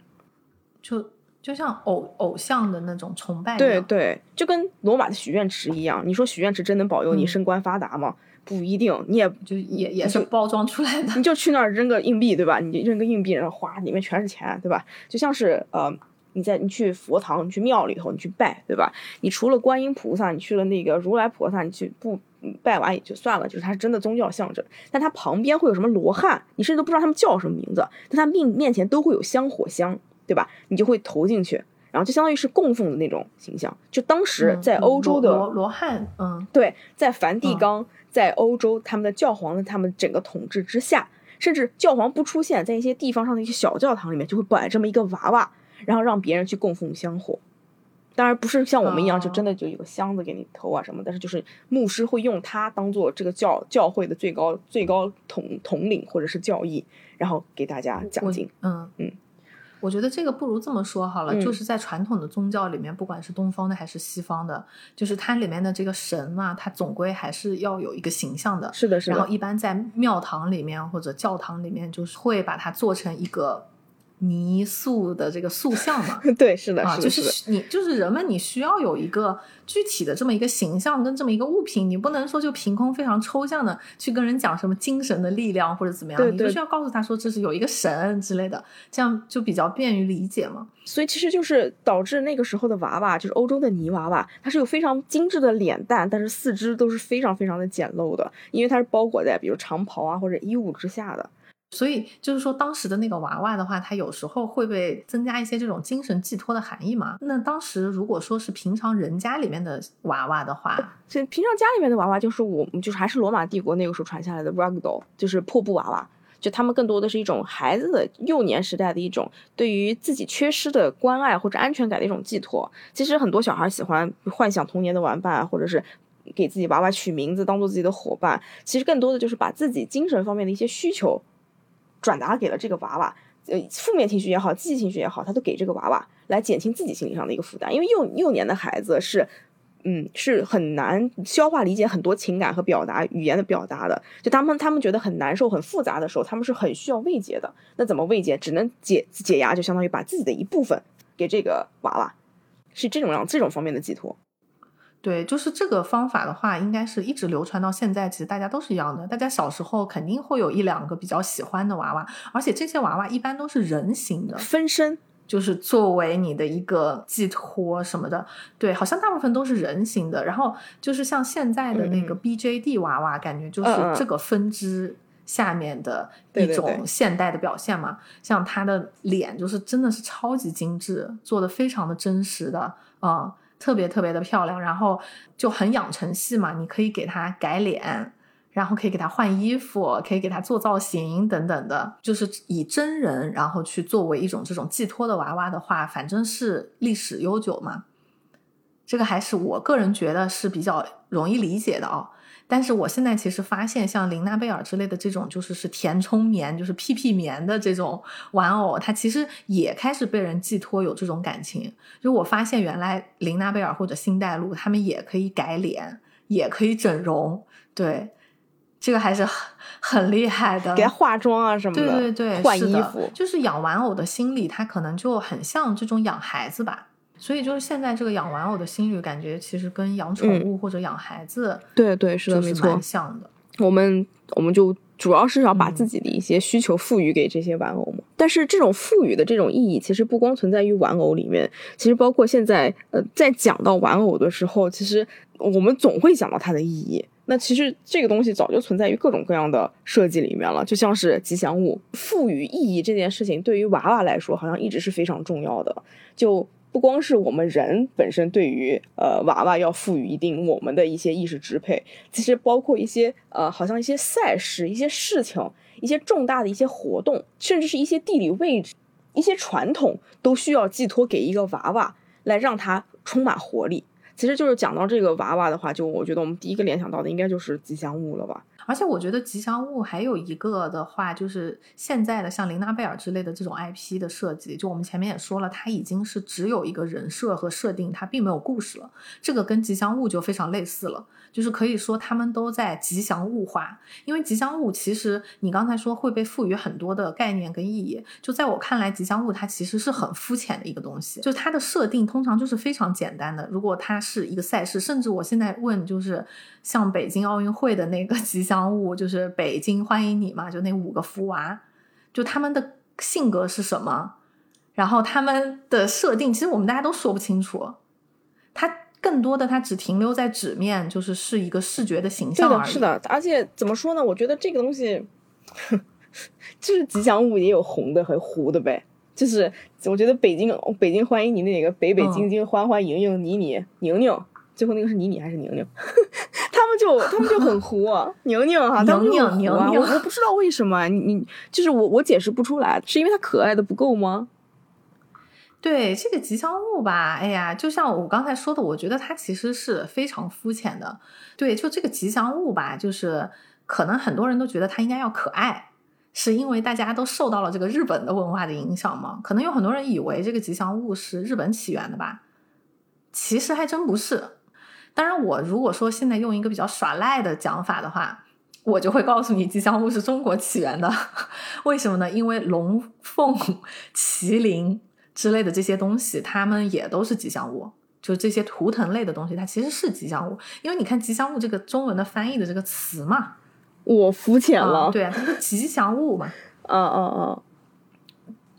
就就像偶偶像的那种崇拜。
对对，就跟罗马的许愿池一样。你说许愿池真能保佑你
嗯
升官发达吗？不一定，你也
就也也是包装出来的。
你就去那儿扔个硬币，对吧？你扔个硬币，然后哗，里面全是钱，对吧？就像是呃，你在你去佛堂，你去庙里头，你去拜，对吧？你除了观音菩萨，你去了那个如来菩萨，你去不嗯拜完也就算了，就是它是真的宗教象征。但它旁边会有什么罗汉，你甚至都不知道他们叫什么名字，但他面面前都会有香火香，对吧？你就会投进去，然后就相当于是供奉的那种形象。就当时在
嗯
欧洲的
罗罗罗汉，嗯，
对，在梵蒂
嗯
冈，在欧洲，他们的教皇的他们整个统治之下，甚至教皇不出现在一些地方上的一些小教堂里面，就会摆这么一个娃娃，然后让别人去供奉香火。当然不是像我们一样，就真的就有个箱子给你投啊什么，但是就是牧师会用它当做这个教教会的最高最高统统领或者是教义，然后给大家讲
我
经。
嗯
嗯。
我觉得这个不如这么说好了，
嗯
就是在传统的宗教里面，不管是东方的还是西方的，就是它里面的这个神嘛，它总归还是要有一个形象的。
是的，是的，
然后一般在庙堂里面或者教堂里面，就是会把它做成一个泥塑的这个塑像嘛。
对，是的，
啊，
是的，
就是。你就是人们，你需要有一个具体的这么一个形象跟这么一个物品，你不能说就凭空非常抽象的去跟人讲什么精神的力量或者怎么样，
对对
你就需要告诉他说这是有一个神之类的，这样就比较便于理解嘛。
所以其实就是导致那个时候的娃娃，就是欧洲的泥娃娃，它是有非常精致的脸蛋，但是四肢都是非常非常的简陋的，因为它是包裹在比如长袍啊或者衣物之下的。
所以就是说，当时的那个娃娃的话，它有时候会被增加一些这种精神寄托的含义嘛。那当时如果说是平常人家里面的娃娃的话，
所以平常家里面的娃娃就是我们就是还是罗马帝国那个时候传下来的 ragdoll，就是破布娃娃。就他们更多的是一种孩子的幼年时代的一种对于自己缺失的关爱或者安全感的一种寄托。其实很多小孩喜欢幻想童年的玩伴，或者是给自己娃娃取名字当做自己的伙伴。其实更多的就是把自己精神方面的一些需求转达给了这个娃娃。呃，负面情绪也好，积极情绪也好，他都给这个娃娃来减轻自己心理上的一个负担。因为幼幼年的孩子是嗯，是很难消化理解很多情感和表达语言的表达的。就他们他们觉得很难受、很复杂的时候，他们是很需要慰藉的。那怎么慰藉？只能解解压，就相当于把自己的一部分给这个娃娃，是这种样这种方面的寄托。
对，就是这个方法的话，应该是一直流传到现在。其实大家都是一样的，大家小时候肯定会有一两个比较喜欢的娃娃，而且这些娃娃一般都是人形的，
分身
就是作为你的一个寄托什么的。对，好像大部分都是人形的。然后就是像现在的那个 BJD 娃娃，感觉就是这个分支下面的一种现代的表现嘛。像他的脸，就是真的是超级精致，做的非常的真实的啊。特别特别的漂亮，然后就很养成系嘛，你可以给他改脸，然后可以给他换衣服，可以给他做造型等等的，就是以真人然后去作为一种这种寄托的娃娃的话，反正是历史悠久嘛。这个还是我个人觉得是比较容易理解的哦。但是我现在其实发现，像玲娜贝尔之类的这种，就是是填充棉，就是屁屁棉的这种玩偶，它其实也开始被人寄托有这种感情。就我发现，原来玲娜贝尔或者星黛露，他们也可以改脸，也可以整容，对，这个还是很很厉害的。
给他化妆啊什么的，
对对对，
换衣服，
就是养玩偶的心理，它可能就很像这种养孩子吧。所以就是现在这个养玩偶的心理，感觉其实跟养宠物或者养孩子，
对对是的，没错，
像的。
我们我们就主要是要把自己的一些需求赋予给这些玩偶嘛。但是这种赋予的这种意义，其实不光存在于玩偶里面，其实包括现在呃，在讲到玩偶的时候，其实我们总会讲到它的意义。那其实这个东西早就存在于各种各样的设计里面了，就像是吉祥物赋予意义这件事情，对于娃娃来说，好像一直是非常重要的。就不光是我们人本身对于呃娃娃要赋予一定我们的一些意识支配，其实包括一些呃好像一些赛事、一些事情、一些重大的一些活动，甚至是一些地理位置、一些传统，都需要寄托给一个娃娃来让它充满活力。其实就是讲到这个娃娃的话，就我觉得我们第一个联想到的应该就是吉祥物了吧。
而且我觉得吉祥物还有一个的话，就是现在的像琳娜贝尔之类的这种 IP 的设计，就我们前面也说了，它已经是只有一个人设和设定，它并没有故事了。这个跟吉祥物就非常类似了。就是可以说，他们都在吉祥物化，因为吉祥物其实你刚才说会被赋予很多的概念跟意义。就在我看来，吉祥物它其实是很肤浅的一个东西，就它的设定通常就是非常简单的。如果它是一个赛事，甚至我现在问，就是像北京奥运会的那个吉祥物，就是北京欢迎你嘛，就那五个福娃，就他们的性格是什么，然后他们的设定，其实我们大家都说不清楚，他。更多的它只停留在纸面，就是是一个视觉的形象而
已。是的，而且怎么说呢？我觉得这个东西，就是吉祥物也有红的和糊的呗。就是我觉得北京北京欢迎你那个北北京京欢欢迎迎你你宁宁，最后那个是你你还是宁宁？他们就他们就很糊，宁宁哈，宁宁宁宁，我不知道为什么你你就是我我解释不出来，是因为它可爱的不够吗？
对这个吉祥物吧，哎呀，就像我刚才说的，我觉得它其实是非常肤浅的。对，就这个吉祥物吧，就是可能很多人都觉得它应该要可爱，是因为大家都受到了这个日本的文化的影响嘛？可能有很多人以为这个吉祥物是日本起源的吧，其实还真不是。当然，我如果说现在用一个比较耍赖的讲法的话，我就会告诉你，吉祥物是中国起源的。为什么呢？因为龙凤麒麟。之类的这些东西，它们也都是吉祥物，就这些图腾类的东西，它其实是吉祥物。因为你看“吉祥物”这个中文的翻译的这个词嘛，
我肤浅了。
对啊，它是吉祥物嘛。
嗯嗯嗯。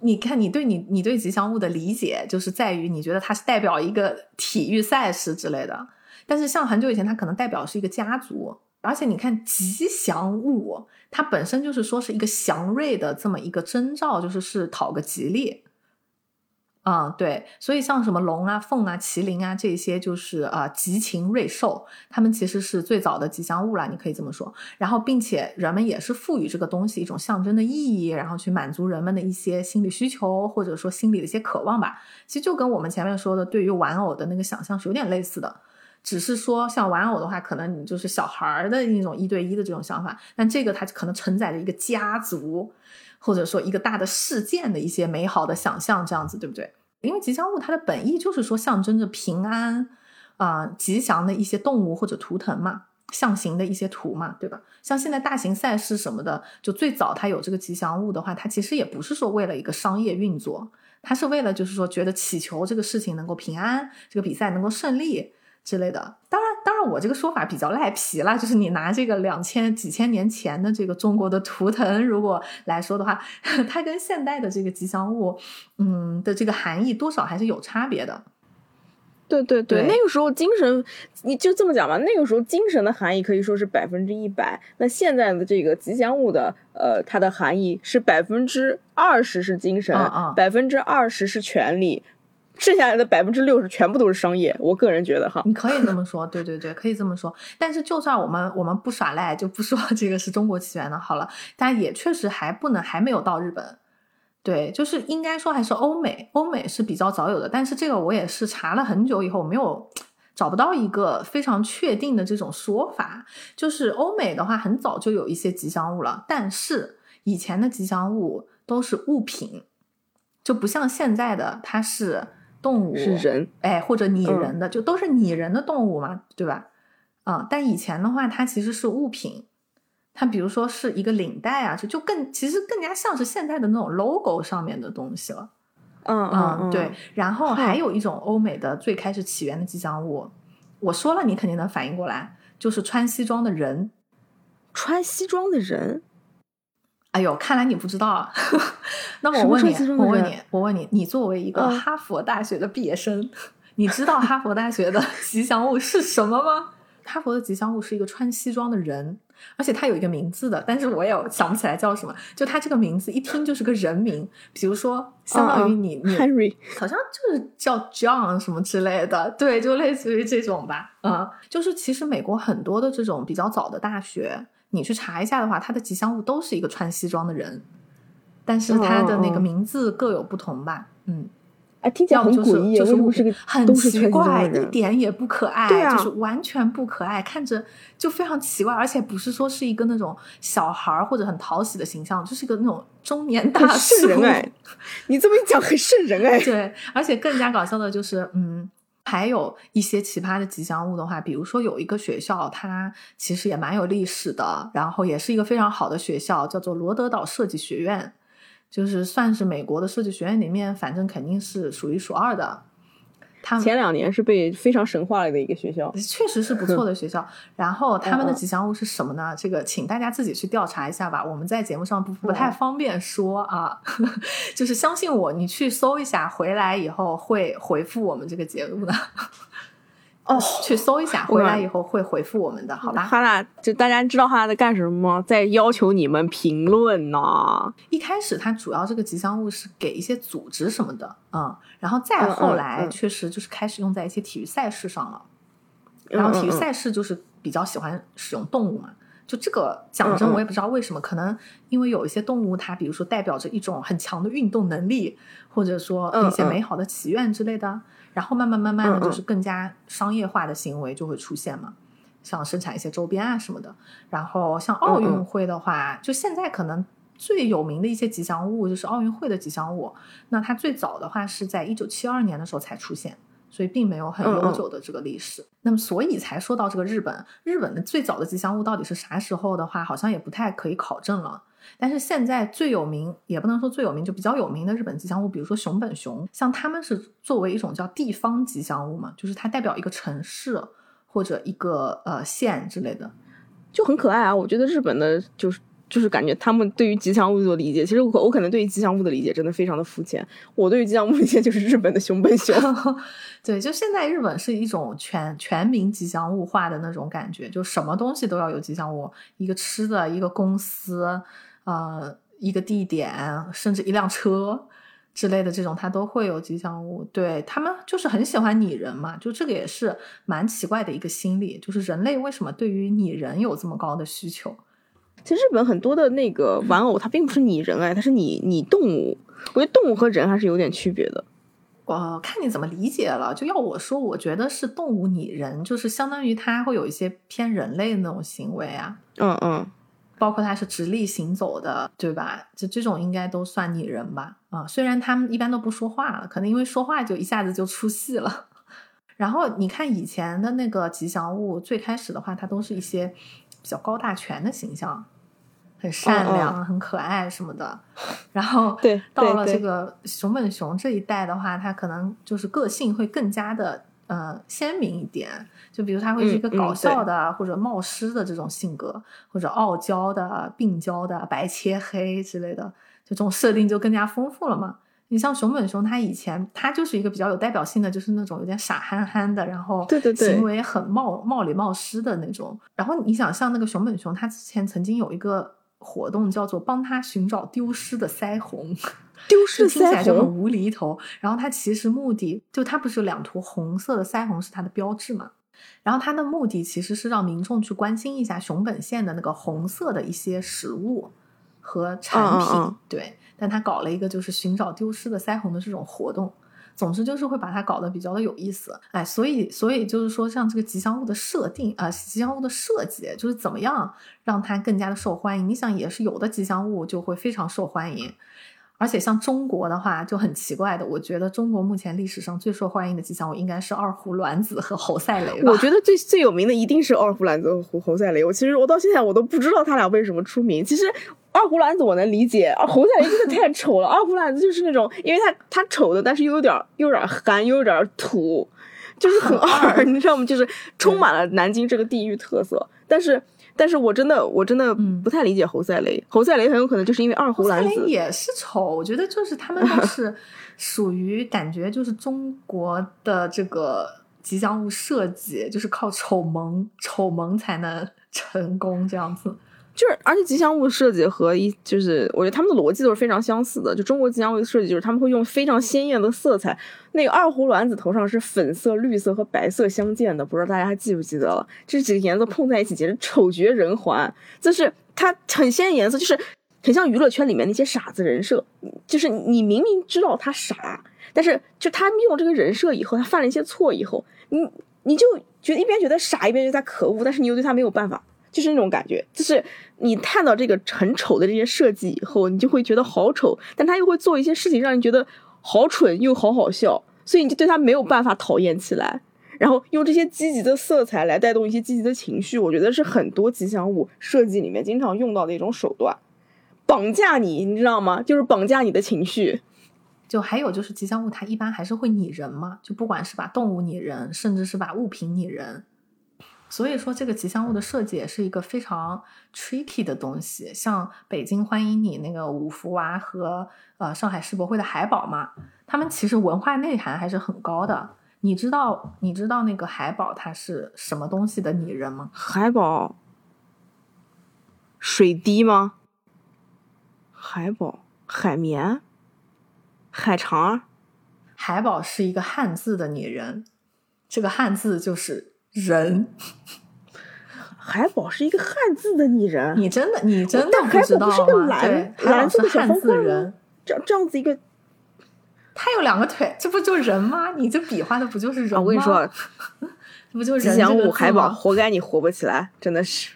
你看，你对你你对吉祥物的理解，就是在于你觉得它是代表一个体育赛事之类的。但是像很久以前，它可能代表是一个家族。而且你看，吉祥物它本身就是说是一个祥瑞的这么一个征兆，就是是讨个吉利。嗯，对，所以像什么龙啊、凤啊、麒麟啊这些，就是啊吉禽瑞兽，它们其实是最早的吉祥物了，你可以这么说。然后，并且人们也是赋予这个东西一种象征的意义，然后去满足人们的一些心理需求，或者说心理的一些渴望吧。其实就跟我们前面说的对于玩偶的那个想象是有点类似的，只是说像玩偶的话，可能你就是小孩儿的那种一对一的这种想法，但这个它可能承载着一个家族。或者说一个大的事件的一些美好的想象，这样子对不对？因为吉祥物它的本意就是说象征着平安，啊、吉祥的一些动物或者图腾嘛，象形的一些图嘛，对吧？像现在大型赛事什么的，就最早它有这个吉祥物的话，它其实也不是说为了一个商业运作，它是为了就是说觉得祈求这个事情能够平安，这个比赛能够胜利之类的。当然，当然我这个说法比较赖皮啦，就是你拿这个两千几千年前的这个中国的图腾，如果来说的话，它跟现代的这个吉祥物，嗯的这个含义多少还是有差别的。
对对对，
对
那个时候精神，你就这么讲吧。那个时候精神的含义可以说是百分之一百，那现在的这个吉祥物的，呃，它的含义是百分之二十是精神百分之二十是权利，剩下来的百分之六十全部都是商业。我个人觉得哈，
你可以这么说，对对对，可以这么说。但是就算我们我们不耍赖，就不说 这个是中国起源的，好了，但也确实还不能还没有到日本。对，就是应该说还是欧美，欧美是比较早有的，但是这个我也是查了很久以后，没有找不到一个非常确定的这种说法。就是欧美的话，很早就有一些吉祥物了，但是以前的吉祥物都是物品，就不像现在的它是动物，
是人，
哎，或者拟
嗯
人的，就都是拟人的动物嘛，对吧？啊、但以前的话，它其实是物品，它比如说是一个领带啊，就就更其实更加像是现在的那种 logo 上面的东西了。
嗯
嗯，对。然后还有一种欧美的最开始起源的吉祥物，我说了你肯定能反应过来，就是穿西装的人。
穿西装的人，
哎呦，看来你不知道啊。那么我问你我问你，我问你，你作为一个
嗯
哈佛大学的毕业生，你知道哈佛大学的 吉祥物是什么吗？哈佛的吉祥物是一个穿西装的人，而且他有一个名字的，但是我也想不起来叫什么。就他这个名字一听就是个人名，比如说相当于你、你
Henry，
好像就是叫 John 什么之类的，对，就类似于这种吧。嗯，就是其实美国很多的这种比较早的大学，你去查一下的话，他的吉祥物都是一个穿西装的人，但是他的那个名字各有不同吧。嗯，
哎，听起来很诡异，
就是很奇怪，一点也不可爱，
对啊
就是完全不可爱，看着就非常奇怪，而且不是说是一个那种小孩儿或者很讨喜的形象，就是一个那种中年大
很
叔
哎！你这么一讲，很瘆人哎。
对，而且更加搞笑的就是，嗯，还有一些奇葩的吉祥物的话，比如说有一个学校，它其实也蛮有历史的，然后也是一个非常好的学校，叫做罗德岛设计学院，就是算是美国的设计学院里面，反正肯定是数一数二的。他们
前两年是被非常神化了的一个学校，
确实是不错的学校。然后他们的吉祥物是什么呢？这个请大家自己去调查一下吧。我们在节目上不不太
嗯
方便说啊，就是相信我，你去搜一下，回来以后会回复我们这个节目的。
哦，
去搜一下，回来以后会回复我们的，好吧？
哈娜，就大家知道他在干什么吗？在要求你们评论呢。
一开始它主要这个吉祥物是给一些组织什么的，嗯，然后再后来
嗯
确实就是开始用在一些体育赛事上了。
嗯
然后体育赛事就是比较喜欢使用动物嘛，就这个讲真，我也不知道为什么，可能因为有一些动物它，比如说代表着一种很强的运动能力，或者说一些美好的祈愿之类的，然后慢慢慢慢的就是更加商业化的行为就会出现嘛。像生产一些周边啊什么的，然后像奥
嗯
运会的话，就现在可能最有名的一些吉祥物就是奥运会的吉祥物。那它最早的话是在一九七二年的时候才出现，所以并没有很悠久的这个历史。那么所以才说到这个日本，日本的最早的吉祥物到底是啥时候的话，好像也不太可以考证了。但是现在最有名，也不能说最有名，就比较有名的日本吉祥物，比如说熊本熊，像他们是作为一种叫地方吉祥物嘛，就是它代表一个城市或者一个呃县之类的。
就很可爱啊！我觉得日本的就是就是感觉他们对于吉祥物的理解，其实我我可能对于吉祥物的理解真的非常的肤浅。我对于吉祥物理解就是日本的熊本熊。
对，就现在日本是一种全全民吉祥物化的那种感觉，就什么东西都要有吉祥物，一个吃的，一个公司，呃，一个地点，甚至一辆车之类的这种，它都会有吉祥物。对他们就是很喜欢拟人嘛，就这个也是蛮奇怪的一个心理，就是人类为什么对于拟人有这么高的需求？
其实日本很多的那个玩偶，它并不是拟人哎，它是拟拟动物。我觉得动物和人还是有点区别的。
我看你怎么理解了。就要我说，我觉得是动物拟人，就是相当于它会有一些偏人类的那种行为啊。
嗯嗯，
包括它是直立行走的，对吧？就这种应该都算拟人吧？啊，虽然他们一般都不说话了，可能因为说话就一下子就出戏了。然后你看以前的那个吉祥物，最开始的话，它都是一些比较高大全的形象，很善良、很可爱什么的。然后
对
到了这个熊本熊这一代的话，它可能就是个性会更加的呃鲜明一点。就比如他会是一个搞笑的、或者冒失的这种性格，或者傲娇的、病娇的、白切黑之类的，就这种设定就更加丰富了嘛。你像熊本熊，他以前他就是一个比较有代表性的，就是那种有点傻憨憨的，然后
对对对
行为很冒冒里冒失的那种。然后你想，像那个熊本熊，他之前曾经有一个活动叫做帮他寻找丢失的腮红，
丢
这
失腮
听起来就很
红，
无厘头。然后他其实目的就他不是有两坨红色的腮红是他的标志嘛？然后它的目的其实是让民众去关心一下熊本县的那个红色的一些食物和产品，
嗯嗯嗯
对。但他搞了一个就是寻找丢失的腮红的这种活动，总之就是会把它搞得比较的有意思，哎，所以所以就是说，像这个吉祥物的设定啊、吉祥物的设计，就是怎么样让它更加的受欢迎。你想，也是有的吉祥物就会非常受欢迎，而且像中国的话就很奇怪的，我觉得中国目前历史上最受欢迎的吉祥物应该是二胡卵子和侯赛雷吧。
我觉得最最有名的一定是二胡卵子和胡侯赛雷。我其实我到现在我都不知道他俩为什么出名。其实二胡卵子我能理解，而侯赛雷真的太丑了。二胡卵子就是那种，因为他他丑的，但是又有点又有点憨，又有点土，就是很二，你知道吗？就是充满了南京这个地域特色。但是但是我真的我真的
嗯
不太理解侯赛雷。侯赛雷很有可能就是因为二胡
侯赛
兰子。
雷也是丑，我觉得就是他们都是 属于感觉就是中国的这个吉祥物设计，就是靠丑萌丑萌才能成功这样子。
就是，而且吉祥物设计和一就是，我觉得他们的逻辑都是非常相似的。就中国吉祥物的设计，就是他们会用非常鲜艳的色彩。那个二胡卵子头上是粉色、绿色和白色相间的，不知道大家还记不记得了？这几个颜色碰在一起，简直丑绝人寰。就是它很鲜艳颜色，就是很像娱乐圈里面那些傻子人设。就是你明明知道他傻，但是就他用这个人设以后，他犯了一些错以后，你你就觉得一边觉得傻，一边觉得他可恶，但是你又对他没有办法。就是那种感觉，就是你看到这个很丑的这些设计以后，你就会觉得好丑，但他又会做一些事情让你觉得好蠢又好好笑，所以你就对他没有办法讨厌起来。然后用这些积极的色彩来带动一些积极的情绪，我觉得是很多吉祥物设计里面经常用到的一种手段，绑架你，你知道吗？就是绑架你的情绪。
就还有就是吉祥物，它一般还是会拟人嘛，就不管是把动物拟人，甚至是把物品拟人。所以说，这个吉祥物的设计也是一个非常 tricky 的东西。像北京欢迎你那个五福娃和呃上海世博会的海宝嘛，他们其实文化内涵还是很高的。你知道你知道那个海宝它是什么东西的拟人吗？
海宝，水滴吗？海宝，海绵，海肠。
海宝是一个汉字的拟人，这个汉字就是人。
海宝是一个汉字的拟人，
你真的你真的
海
不知道吗？
宝不是个蓝
对，
蓝色的
汉
小方块吗
字人。
这这样子一个
他有两个腿，这不就人吗？你这比划的不就是人
我跟你说，
这不就
吉祥
人这个字
物海宝，活该你活不起来，真的是，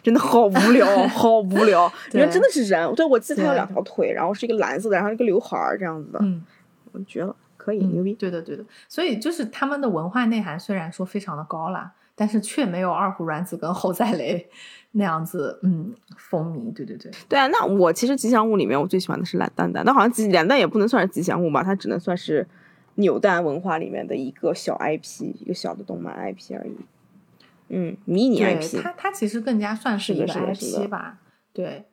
真的好无聊，好无聊。你说真的是人？对，我记得他有两条腿，然后是一个蓝色的，然后一个刘海儿这样子的，
嗯，
我绝了，可以，
嗯
牛逼。
对的，对的。所以就是他们的文化内涵虽然说非常的高啦，但是却没有二胡卵子跟侯赛雷 那样子，嗯，风靡。对对对，
对啊，那我其实吉祥物里面我最喜欢的是懒蛋蛋，那好像吉懒蛋也不能算是吉祥物吧，它只能算是扭蛋文化里面的一个小 IP，一个小的动漫 IP 而已。嗯，迷你 IP，
它它其实更加算是一个
是的是的是的
IP 吧。对，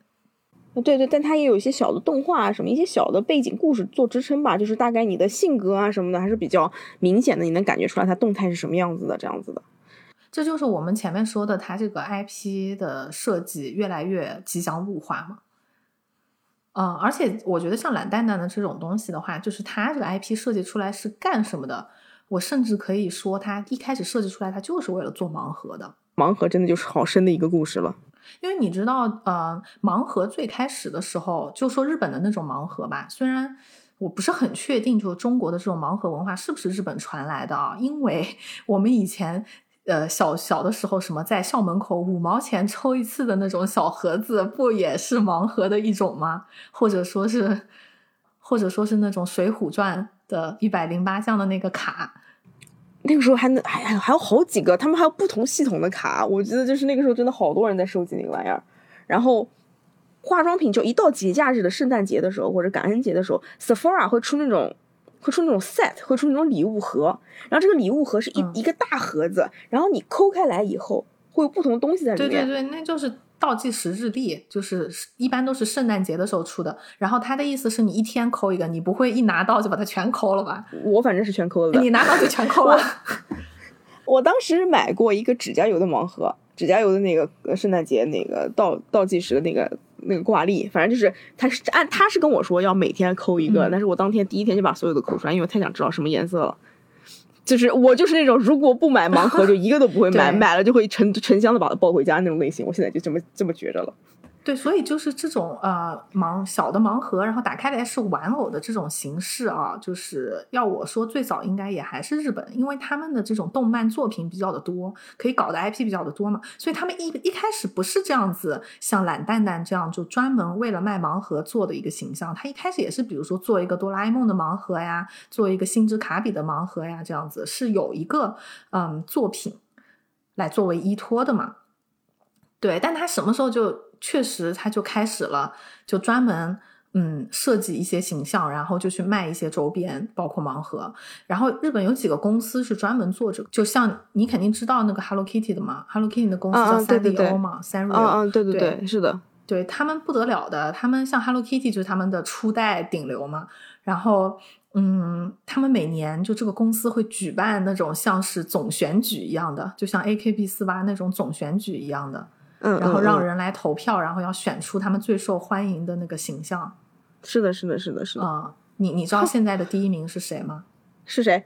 对对，但它也有一些小的动画啊，什么一些小的背景故事做支撑吧，就是大概你的性格啊什么的还是比较明显的，你能感觉出来它动态是什么样子的，这样子的。
这就是我们前面说的，它这个 IP 的设计越来越吉祥物化嘛。嗯，而且我觉得像懒蛋蛋的这种东西的话，就是它这个 IP 设计出来是干什么的？我甚至可以说，它一开始设计出来，它就是为了做盲盒的。
盲盒真的就是好深的一个故事了。
因为你知道，呃，盲盒最开始的时候，就说日本的那种盲盒吧，虽然我不是很确定，就是中国的这种盲盒文化是不是日本传来的啊？因为我们以前。呃，小小的时候，什么在校门口五毛钱抽一次的那种小盒子，不也是盲盒的一种吗？或者说是，或者说是那种《水浒传》的一百零八将的那个卡，
那个时候还能还还还有好几个，他们还有不同系统的卡，我记得就是那个时候真的好多人在收集那个玩意儿。然后化妆品就一到节假日的圣诞节的时候或者感恩节的时候，Sephora 会出那种会出那种 set，会出那种礼物盒，然后这个礼物盒是一、
嗯
一个大盒子，然后你抠开来以后会有不同的东西在里面。
对对对，那就是倒计时日历，就是一般都是圣诞节的时候出的。然后他的意思是你一天抠一个，你不会一拿到就把它全抠了吧？
我反正是全抠了的。
你拿到就全抠了。
我当时买过一个指甲油的盲盒，指甲油的那个呃圣诞节那个倒倒计时的那个那个挂历，反正就是他是按他是跟我说要每天抠一个，
嗯
但是我当天第一天就把所有的抠出来，因为我太想知道什么颜色了。就是我就是那种如果不买盲盒就一个都不会买，买了就会沉沉香的把它抱回家那种类型。我现在就这么这么觉着了。
对，所以就是这种呃盲小的盲盒，然后打开来是玩偶的这种形式啊，就是要我说最早应该也还是日本，因为他们的这种动漫作品比较的多，可以搞的 IP 比较的多嘛，所以他们一一开始不是这样子，像懒蛋蛋这样就专门为了卖盲盒做的一个形象，他一开始也是比如说做一个哆啦 A 梦的盲盒呀，做一个星之卡比的盲盒呀，这样子是有一个嗯作品来作为依托的嘛。对，但他什么时候就确实他就开始了，就专门嗯设计一些形象，然后就去卖一些周边，包括盲盒。然后日本有几个公司是专门做这个，就像你肯定知道那个 Hello Kitty 的嘛，Hello Kitty 的公司
嗯
叫
嗯对对对
Sanrio 嘛，Sanrio。
嗯嗯，对对
对
对，是的。
对他们不得了的，他们像 Hello Kitty 就是他们的初代顶流嘛，然后。嗯，他们每年就这个公司会举办那种像是总选举一样的，就像 AKB 四八那种总选举一样的，
嗯，
然后让人来投票，然后要选出他们最受欢迎的那个形象。
是的，是的，是的，是的。
啊、你你知道现在的第一名是谁吗？
是谁？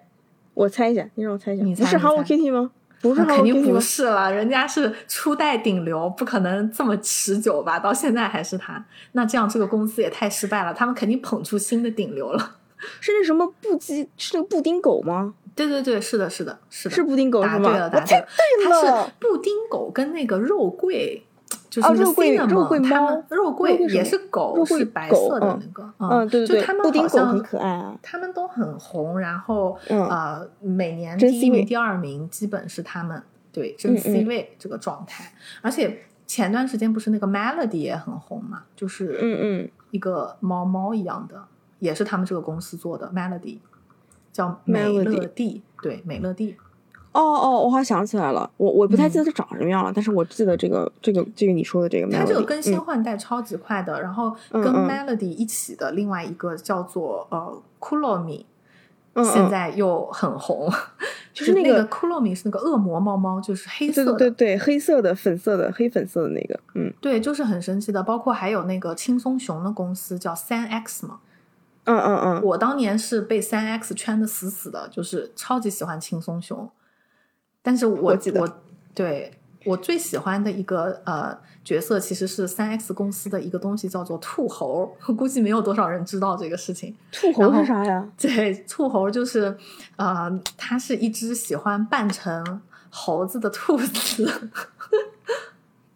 我猜一下，你让我猜一下，
你猜是
Hello Kitty 吗？不是
肯定不？是了，人家是初代顶流，不可能这么持久吧？到现在还是他，那这样这个公司也太失败了。他们肯定捧出新的顶流了。
是那什么布基？是那个布丁狗吗？
对对对，是的，是的，是的，
是布丁狗是吗？
答对了，答对了。它是。布丁狗跟那个肉桂，就是那个
哦肉桂肉桂猫
肉桂也是狗，
肉桂
是白色的
嗯
那个，
嗯，对对对，
就他们
布丁
好像
狗很可爱啊。
他们都很红，然后、
嗯
呃，每年第一第二名基本是他们，对，真
嗯
C
嗯
位这个状态。而且前段时间不是那个 Melody 也很红嘛，就是
嗯嗯，
一个猫猫一样的，也是他们这个公司做的 Melody，叫美
Melody
乐蒂，对，美乐蒂。
哦哦，我好像想起来了，我我不太记
嗯。
得它长什么样了，但是我记得这个这个这个你说的这个 melody，
它这个更新
嗯
换代超级快的，然后跟 Melody 一起的另外一个叫做呃 kulomi，、
嗯
现在又很红，
就是那个
那个 Kuromi 是那个恶魔猫猫，就是黑色的，
对对对，黑色的、粉色的、黑粉色的那个，嗯。
对就是很神奇的。包括还有那个轻松熊的公司叫三 X 嘛，
嗯嗯嗯，
我当年是被三 X 圈的死死的，就是超级喜欢轻松熊，但是我
我记得
对我最喜欢的一个呃角色其实是三 X 公司的一个东西叫做兔猴，估计没有多少人知道这个事情。
兔猴是啥呀？
对，兔猴就是呃，它是一只喜欢扮成猴子的兔子。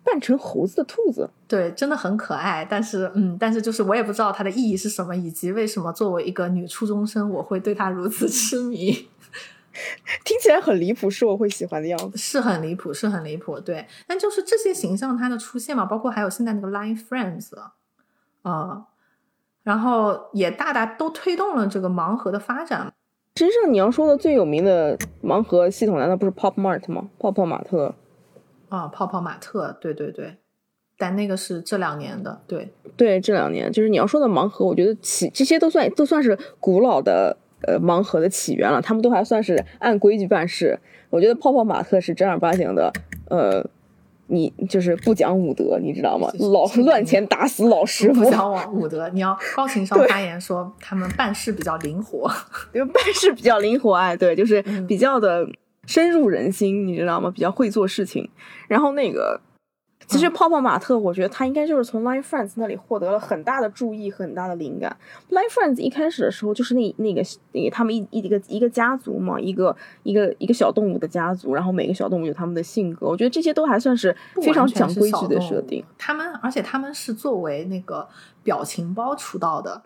扮成猴子的兔子，
对，真的很可爱，但是，嗯，但是就是我也不知道它的意义是什么，以及为什么作为一个女初中生，我会对它如此痴迷，
听起来很离谱，是我会喜欢的样子。
是很离谱，是很离谱，对。但就是这些形象它的出现嘛，包括还有现在那个 Line Friends，啊、然后也大大都推动了这个盲盒的发展。
真正你要说的最有名的盲盒系统，难道不是 Pop Mart 吗？泡泡玛特。
啊、泡泡玛特，对对对，但那个是这两年的，对，
对，这两年就是你要说的盲盒，我觉得起这些都算都算是古老的呃盲盒的起源了，他们都还算是按规矩办事。我觉得泡泡玛特是正儿八经的，呃，你就是不讲武德，你知道吗？老乱钱打死老师傅
不，讲往武德，你要高情商发言说他们办事比较灵活。
因为办事比较灵活，哎，对，就是
嗯
比较的深入人心，你知道吗？比较会做事情。然后那个，其实
嗯
泡泡玛特，我觉得他应该就是从 Line Friends 那里获得了很大的注意和很大的灵感。Line Friends 一开始的时候就是那那个那个他们一一个一个家族嘛，一个一个一个小动物的家族，然后每个小动物有他们的性格，我觉得这些都还算是非常讲规矩的设定。。
他们而且他们是作为那个表情包出道的，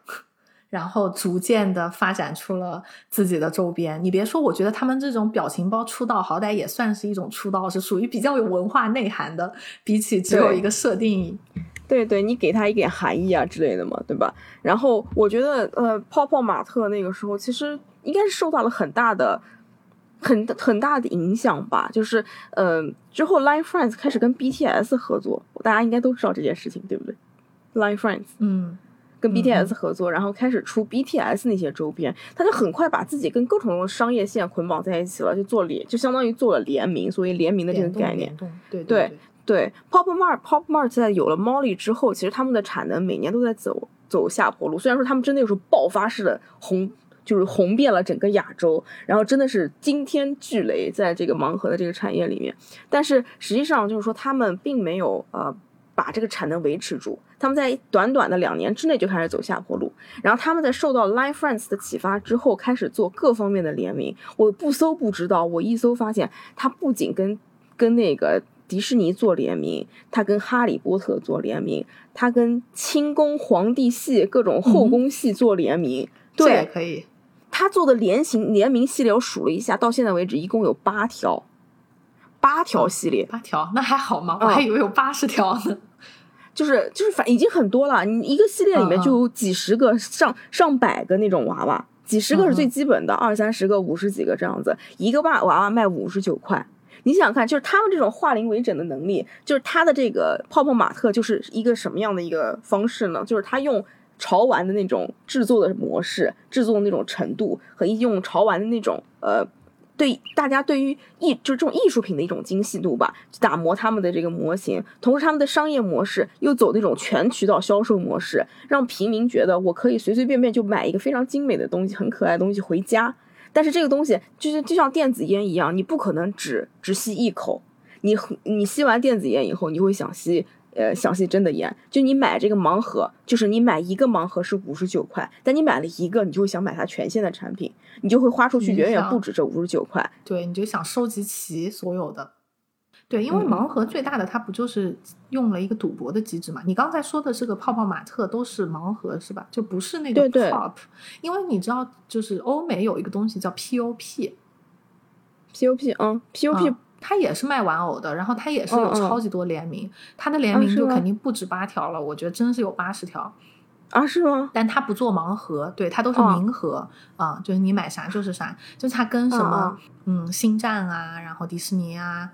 然后逐渐的发展出了自己的周边。你别说，我觉得他们这种表情包出道，好歹也算是一种出道，是属于比较有文化内涵的，比起只有一个设定。
对对，你给他一点含义啊之类的嘛，对吧？然后我觉得，呃，泡泡玛特那个时候其实应该是受到了很大的、很很大的影响吧。就是，呃，之后 Line Friends 开始跟 BTS 合作，大家应该都知道这件事情，对不对？Line Friends，
嗯，
跟 BTS 合作，然后开始出 BTS 那些周边，他就很快把自己跟各种商业线捆绑在一起了，就做联，就相当于做了联名，所谓联名的这个概念，
对
对。对，Pop Mart Pop Mart 在有了 Molly 之后，其实他们的产能每年都在走走下坡路。虽然说他们真的有时候爆发式的红，就是红遍了整个亚洲，然后真的是惊天巨雷在这个盲盒的这个产业里面，但是实际上就是说他们并没有呃把这个产能维持住。他们在短短的两年之内就开始走下坡路。然后他们在受到 Line Friends 的启发之后，开始做各方面的联名。我不搜不知道，我一搜发现，他不仅跟跟那个。迪士尼做联名，他跟哈利波特做联名，他跟清宫皇帝系各种后宫系做联名，对，
可以。
他做的联行联名系列，我数了一下，到现在为止一共有八条，八条系列，
八条，那还好吗？我还以为有八十条呢。
就是就是反已经很多了，你一个系列里面就有几十个、上上百个那种娃娃，几十个是最基本的，二三十个、五十几个这样子，一个娃娃娃卖五十九块。你想想看，就是他们这种化零为整的能力，就是他的这个泡泡玛特就是一个什么样的一个方式呢？就是他用潮玩的那种制作的模式、制作的那种程度和用潮玩的那种呃，对大家对于艺就是这种艺术品的一种精细度吧，打磨他们的这个模型，同时他们的商业模式又走那种全渠道销售模式，让平民觉得我可以随随便便就买一个非常精美的东西、很可爱的东西回家。但是这个东西就是就像电子烟一样，你不可能只只吸一口，你你吸完电子烟以后，你会想吸呃详细真的烟。就你买这个盲盒，就是你买一个盲盒是五十九块，但你买了一个，你就会想买它全线的产品，你就会花出去远远不止这五十九块。
对，你就想收集齐所有的。对，因为盲盒最大的它不就是用了一个赌博的机制嘛？你刚才说的这个泡泡玛特都是盲盒是吧？就不是那个 pop，因为你知道，就是欧美有一个东西叫 pop，pop，
嗯，pop，
它也是卖玩偶的，然后他也是有超级多联名，它的联名就肯定不止八条了，我觉得真是有八十条
啊？是吗？
但他不做盲盒，对，他都是明盒啊，就是你买啥就是啥，就是它跟什么嗯星战啊，然后迪士尼啊。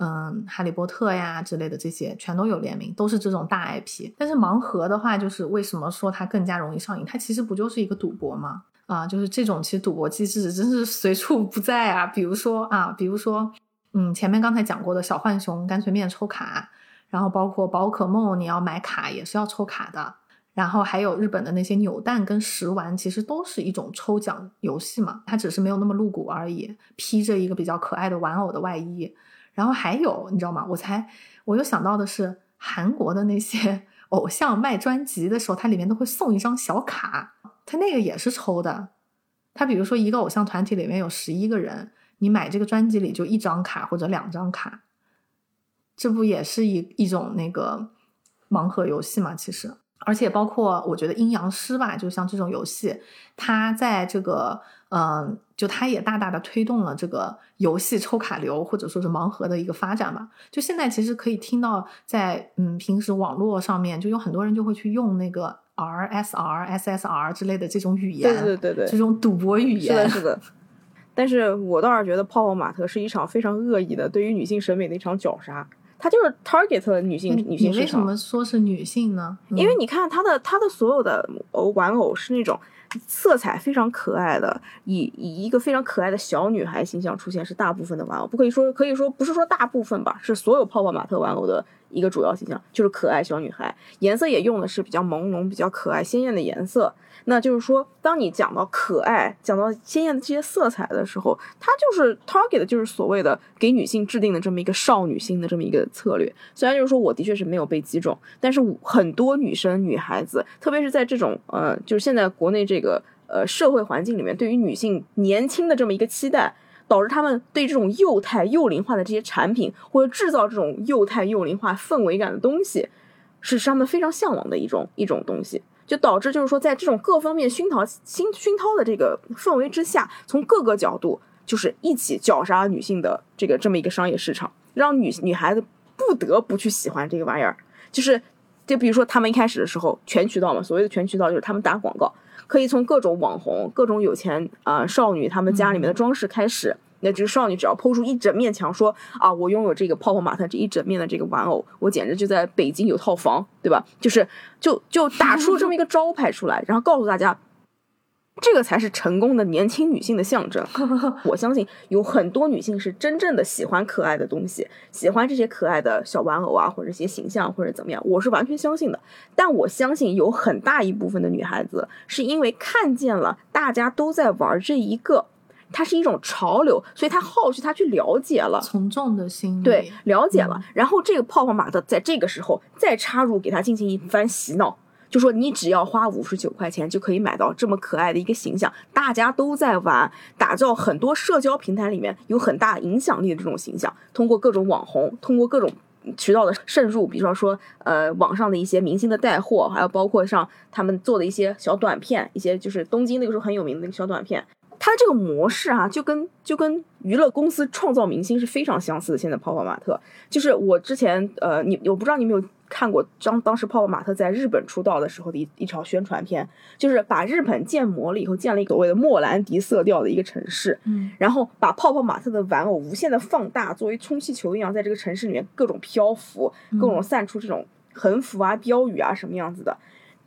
嗯，哈利波特呀之类的这些全都有联名，都是这种大 IP。但是盲盒的话，就是为什么说它更加容易上瘾？它其实不就是一个赌博吗？啊，就是这种其实赌博机制真是随处不在啊。比如说啊，比如说，嗯，前面刚才讲过的小浣熊干脆面抽卡，然后包括宝可梦，你要买卡也是要抽卡的。然后还有日本的那些扭蛋跟食玩，其实都是一种抽奖游戏嘛，它只是没有那么露骨而已，披着一个比较可爱的玩偶的外衣。然后还有，你知道吗？我才我又想到的是，韩国的那些 偶像卖专辑的时候，它里面都会送一张小卡，它那个也是抽的。它比如说一个偶像团体里面有十一个人，你买这个专辑里就一张卡或者两张卡，这不也是一一种那个盲盒游戏嘛？其实，而且包括我觉得阴阳师吧，就像这种游戏，它在这个。嗯，就它也大大的推动了这个游戏抽卡流或者说是盲盒的一个发展吧。就现在其实可以听到，在嗯平时网络上面就有很多人就会去用那个 RSR、SSR 之类的这种语言，
对对对对，
这种赌博语言
是的，是的。但是我倒是觉得泡泡玛特是一场非常恶意的对于女性审美的一场绞杀，它就是 target 女性女性市场。
为什么说是女性呢？
因为你看它的它的所有的玩偶是那种。色彩非常可爱的，以以一个非常可爱的小女孩形象出现，是大部分的玩偶，不可以说可以说不是说大部分吧，是所有泡泡玛特玩偶的。一个主要形象就是可爱小女孩，颜色也用的是比较朦胧、比较可爱、鲜艳的颜色。那就是说，当你讲到可爱、讲到鲜艳的这些色彩的时候，它就是 target 就是所谓的给女性制定的这么一个少女心的这么一个策略。虽然就是说我的确是没有被击中，但是很多女生、女孩子，特别是在这种呃，就是现在国内这个呃社会环境里面，对于女性年轻的这么一个期待。导致他们对这种幼态、幼龄化的这些产品，或者制造这种幼态、幼龄化氛围感的东西，是他们非常向往的一种一种东西。就导致就是说，在这种各方面熏陶、熏熏陶的这个氛围之下，从各个角度就是一起绞杀女性的这个这么一个商业市场，让女女孩子不得不去喜欢这个玩意儿。就是，就比如说他们一开始的时候，全渠道嘛，所谓的全渠道就是他们打广告，可以从各种网红、各种有钱啊、少女他们家里面的装饰开始。那这个少女只要抛出一整面墙，说啊，我拥有这个泡泡玛特这一整面的这个玩偶，我简直就在北京有套房，对吧？就是就就打出这么一个招牌出来，然后告诉大家，这个才是成功的年轻女性的象征。我相信有很多女性是真正的喜欢可爱的东西，喜欢这些可爱的小玩偶啊，或者一些形象，或者怎么样，我是完全相信的。但我相信有很大一部分的女孩子是因为看见了大家都在玩这一个。它是一种潮流，所以他好奇，他去了解了，
从众的心理，
对，了解
嗯
了。然后这个泡泡玛特在这个时候再插入，给他进行一番洗脑，就说你只要花五十九块钱就可以买到这么可爱的一个形象，大家都在玩，打造很多社交平台里面有很大影响力的这种形象，通过各种网红，通过各种。渠道的渗入，比方说，呃，网上的一些明星的带货，还有包括像他们做的一些小短片，一些就是东京那个时候很有名的那个小短片，它这个模式啊，就跟就跟娱乐公司创造明星是非常相似的。现在泡泡玛特，就是我之前呃，你我不知道你有没有看过当当时泡泡玛特在日本出道的时候的一一条宣传片，就是把日本建模了以后，建了一个所谓的莫兰迪色调的一个城市，
嗯，
然后把泡泡玛特的玩偶无限的放大，作为充气球一样，在这个城市里面各种漂浮，各种散出这种横幅啊、标语啊什么样子的，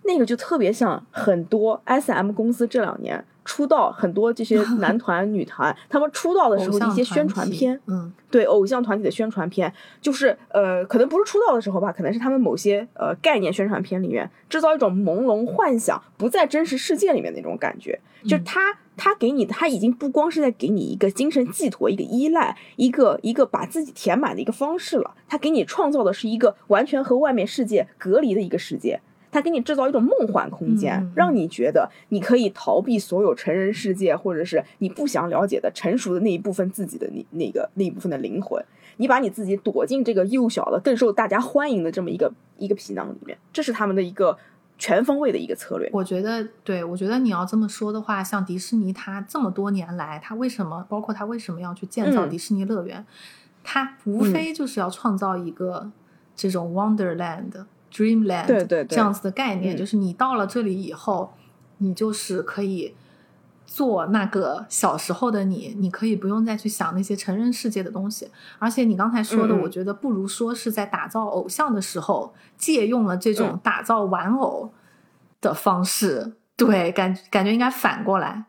那个就特别像很多 S M 公司这两年出道很多这些 男团、女团，他们出道的时候的一些宣传片，
嗯，
对偶像团体的宣传片，就是呃，可能不是出道的时候吧，可能是他们某些呃概念宣传片里面制造一种朦胧幻想，不在真实世界里面那种感觉，就是他。他给你，他已经不光是在给你一个精神寄托、一个依赖、一个一个把自己填满的一个方式了，他给你创造的是一个完全和外面世界隔离的一个世界。他给你制造一种梦幻空间，让你觉得你可以逃避所有成人世界，或者是你不想了解的成熟的那一部分自己的那那个那一部分的灵魂。你把你自己躲进这个幼小的、更受大家欢迎的这么一个一个皮囊里面，这是他们的一个全方位的一个策略。
我觉得，对我觉得你要这么说的话，像迪士尼，它这么多年来，它为什么，包括它为什么要去建造
嗯
迪士尼乐园，它无非就是要创造一个这种 Wonderland、Dreamland
对对对。
这样子的概念，
嗯。
就是你到了这里以后，你就是可以。做那个小时候的你，你可以不用再去想那些成人世界的东西，而且你刚才说的，我觉得不如说是在打造偶像的时候，借用了这种
嗯。
打造玩偶的方式，对，感感觉应该反过来。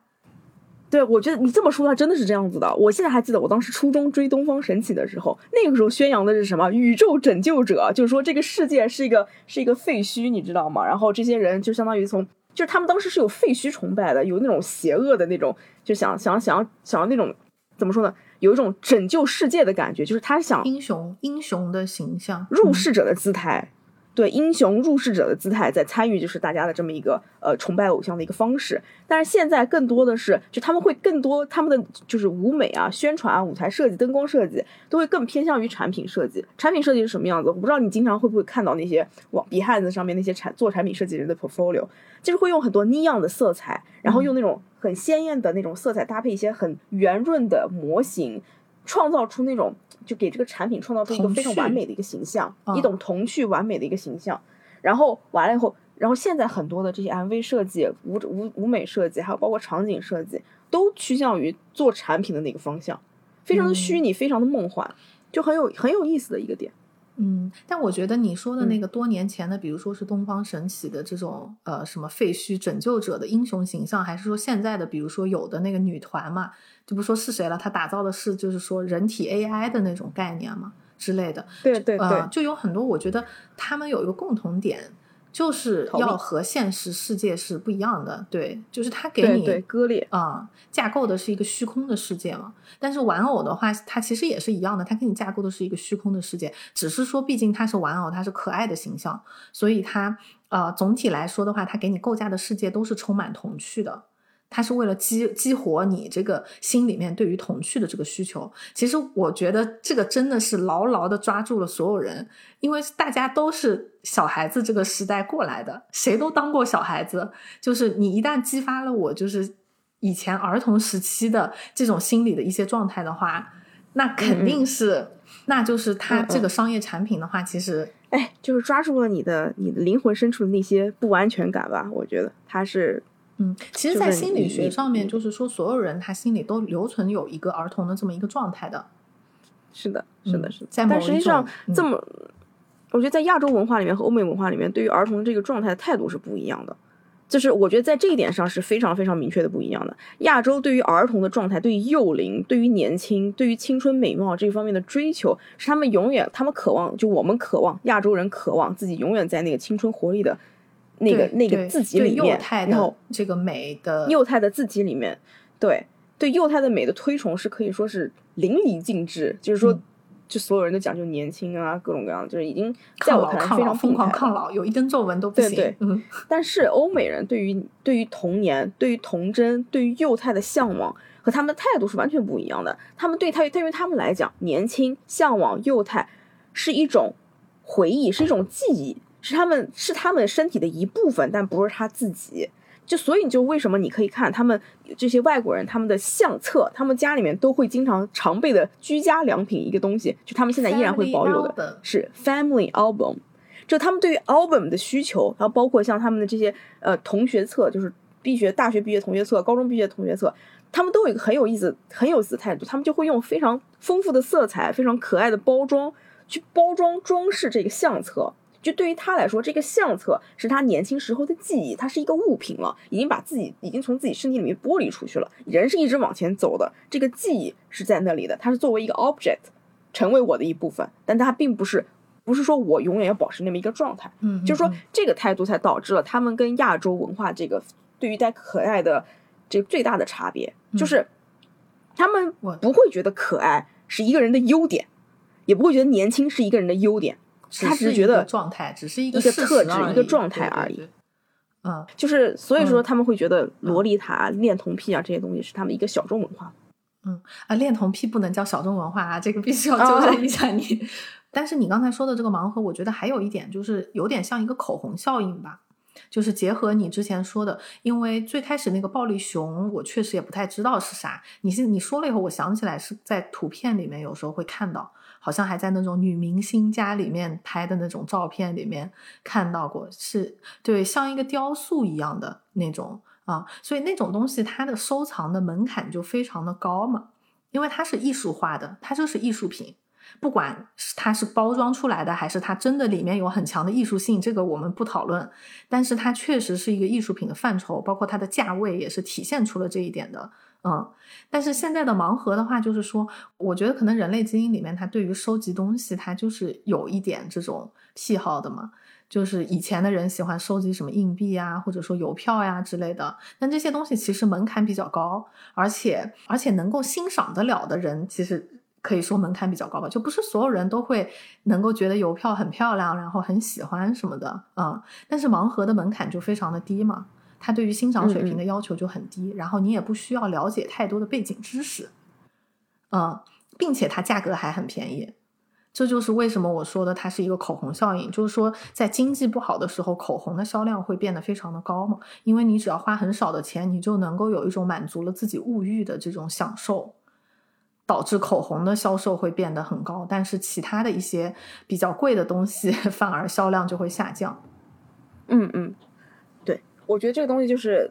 对，我觉得你这么说，它真的是这样子的。我现在还记得，我当时初中追东方神起的时候，那个时候宣扬的是什么？宇宙拯救者，就是说这个世界是一个是一个废墟，你知道吗？然后这些人就相当于从，就是他们当时是有废墟崇拜的，有那种邪恶的那种，就想想想想要那种怎么说呢？有一种拯救世界的感觉，就是他想
英雄英雄的形象，
入
嗯
世者的姿态，对英雄入世者的姿态在参与，就是大家的这么一个呃崇拜偶像的一个方式。但是现在更多的是，就他们会更多他们的就是舞美啊、宣传啊、舞台设计、灯光设计都会更偏向于产品设计。产品设计是什么样子？我不知道你经常会不会看到那些网 Behance 上面那些产做产品设计人的 portfolio，就是会用很多 neon 的色彩，然后用那种很鲜艳的那种色彩搭配一些很圆润的模型，创造出那种就给这个产品创造出一个非常完美的一个形象，
嗯
一种童趣完美的一个形象。然后完了以后，然后现在很多的这些 MV 设计、舞舞舞美设计，还有包括场景设计，都趋向于做产品的那个方向，非常的虚拟，非常的梦幻，就很有很有意思的一个点。
嗯，但我觉得你说的那
嗯。
个多年前的，比如说是东方神起的这种呃什么废墟拯救者的英雄形象，还是说现在的，比如说有的那个女团嘛，就不说是谁了，她打造的是就是说人体 AI 的那种概念嘛之类的，
对对对，
呃，就有很多，我觉得他们有一个共同点，就是要和现实世界是不一样的。对，就是它给你
割裂，
啊、架构的是一个虚空的世界嘛。但是玩偶的话，它其实也是一样的，它给你架构的是一个虚空的世界，只是说毕竟它是玩偶，它是可爱的形象，所以它呃总体来说的话，它给你构架的世界都是充满童趣的。它是为了激激活你这个心里面对于童趣的这个需求。其实我觉得这个真的是牢牢的抓住了所有人，因为大家都是小孩子这个时代过来的，谁都当过小孩子。就是你一旦激发了我，就是以前儿童时期的这种心理的一些状态的话，那肯定是，那就是它这个商业产品的话，其实。
哎，就是抓住了你的你的灵魂深处的那些不安全感吧？我觉得他是，
嗯，其实，在心理学上面，就是说，所有人他心里都留存有一个儿童的这么一个状态的。
是的，是的，是的。
在
但实际上，这么，我觉得在亚洲文化里面和欧美文化里面，对于儿童这个状态的态度是不一样的。就是我觉得在这一点上是非常非常明确的不一样的。亚洲对于儿童的状态，对于幼龄、对于年轻、对于青春美貌这一方面的追求，是他们永远，他们渴望，就我们渴望，亚洲人渴望自己永远在那个青春活力的那个那个自己里面，然后
这个美的
幼态的自己里面，对对幼态的美的推崇是可以说是淋漓尽致，就是说。就所有人都讲究年轻啊，各种各样，就是已经在我看来非常
疯狂抗老，有一根皱纹都不行。
对对，
嗯。
但是欧美人对于对于童年、对于童真、对于幼态的向往和他们的态度是完全不一样的。他们对他对于他们来讲，年轻、向往、幼态是一种回忆，是一种记忆，是他们是他们身体的一部分，但不是他自己。就所以，就为什么你可以看他们这些外国人他们的相册，他们家里面都会经常常备的居家良品一个东西，就他们现在依然会保有的是 family album。就他们对于 album 的需求，然后包括像他们的这些呃同学册，就是毕学大学毕业同学册、高中毕业同学册，他们都有一个很有意思、很有意思的态度，他们就会用非常丰富的色彩、非常可爱的包装去包装装饰这个相册。就对于他来说，这个相册是他年轻时候的记忆，它是一个物品了，已经把自己已经从自己身体里面剥离出去了。人是一直往前走的，这个记忆是在那里的，它是作为一个 object 成为我的一部分，但它并不是，不是说我永远要保持那么一个状态。
嗯，
就是说这个态度才导致了他们跟亚洲文化这个对于带可爱的这个最大的差别，就是他们不会觉得可爱是一个人的优点，也不会觉得年轻是一个人的优点。他只是觉得
状态，只是
一
个
特质，一个状态
而
已。
嗯，
就是所以说他们会觉得洛丽塔、恋童癖啊这些东西是他们一个小众文化。
嗯啊，恋童癖不能叫小众文化啊，这个必须要纠正一下你。但是你刚才说的这个盲盒，我觉得还有一点就是有点像一个口红效应吧，就是结合你之前说的，因为最开始那个暴力熊，我确实也不太知道是啥。你是你说了以后，我想起来是在图片里面有时候会看到。好像还在那种女明星家里面拍的那种照片里面看到过，是对像一个雕塑一样的那种啊，所以那种东西它的收藏的门槛就非常的高嘛，因为它是艺术化的，它就是艺术品，不管是它是包装出来的，还是它真的里面有很强的艺术性，这个我们不讨论，但是它确实是一个艺术品的范畴，包括它的价位也是体现出了这一点的。嗯，但是现在的盲盒的话，就是说，我觉得可能人类基因里面，它对于收集东西，它就是有一点这种癖好的嘛。就是以前的人喜欢收集什么硬币啊，或者说邮票呀之类的。但这些东西其实门槛比较高，而且而且能够欣赏得了的人，其实可以说门槛比较高吧。就不是所有人都会能够觉得邮票很漂亮，然后很喜欢什么的。嗯，但是盲盒的门槛就非常的低嘛。它对于欣赏水平的要求就很低，然后你也不需要了解太多的背景知识，嗯，并且它价格还很便宜，这就是为什么我说的它是一个口红效应，就是说在经济不好的时候，口红的销量会变得非常的高嘛，因为你只要花很少的钱，你就能够有一种满足了自己物欲的这种享受，导致口红的销售会变得很高，但是其他的一些比较贵的东西 反而销量就会下降，
嗯嗯。我觉得这个东西就是，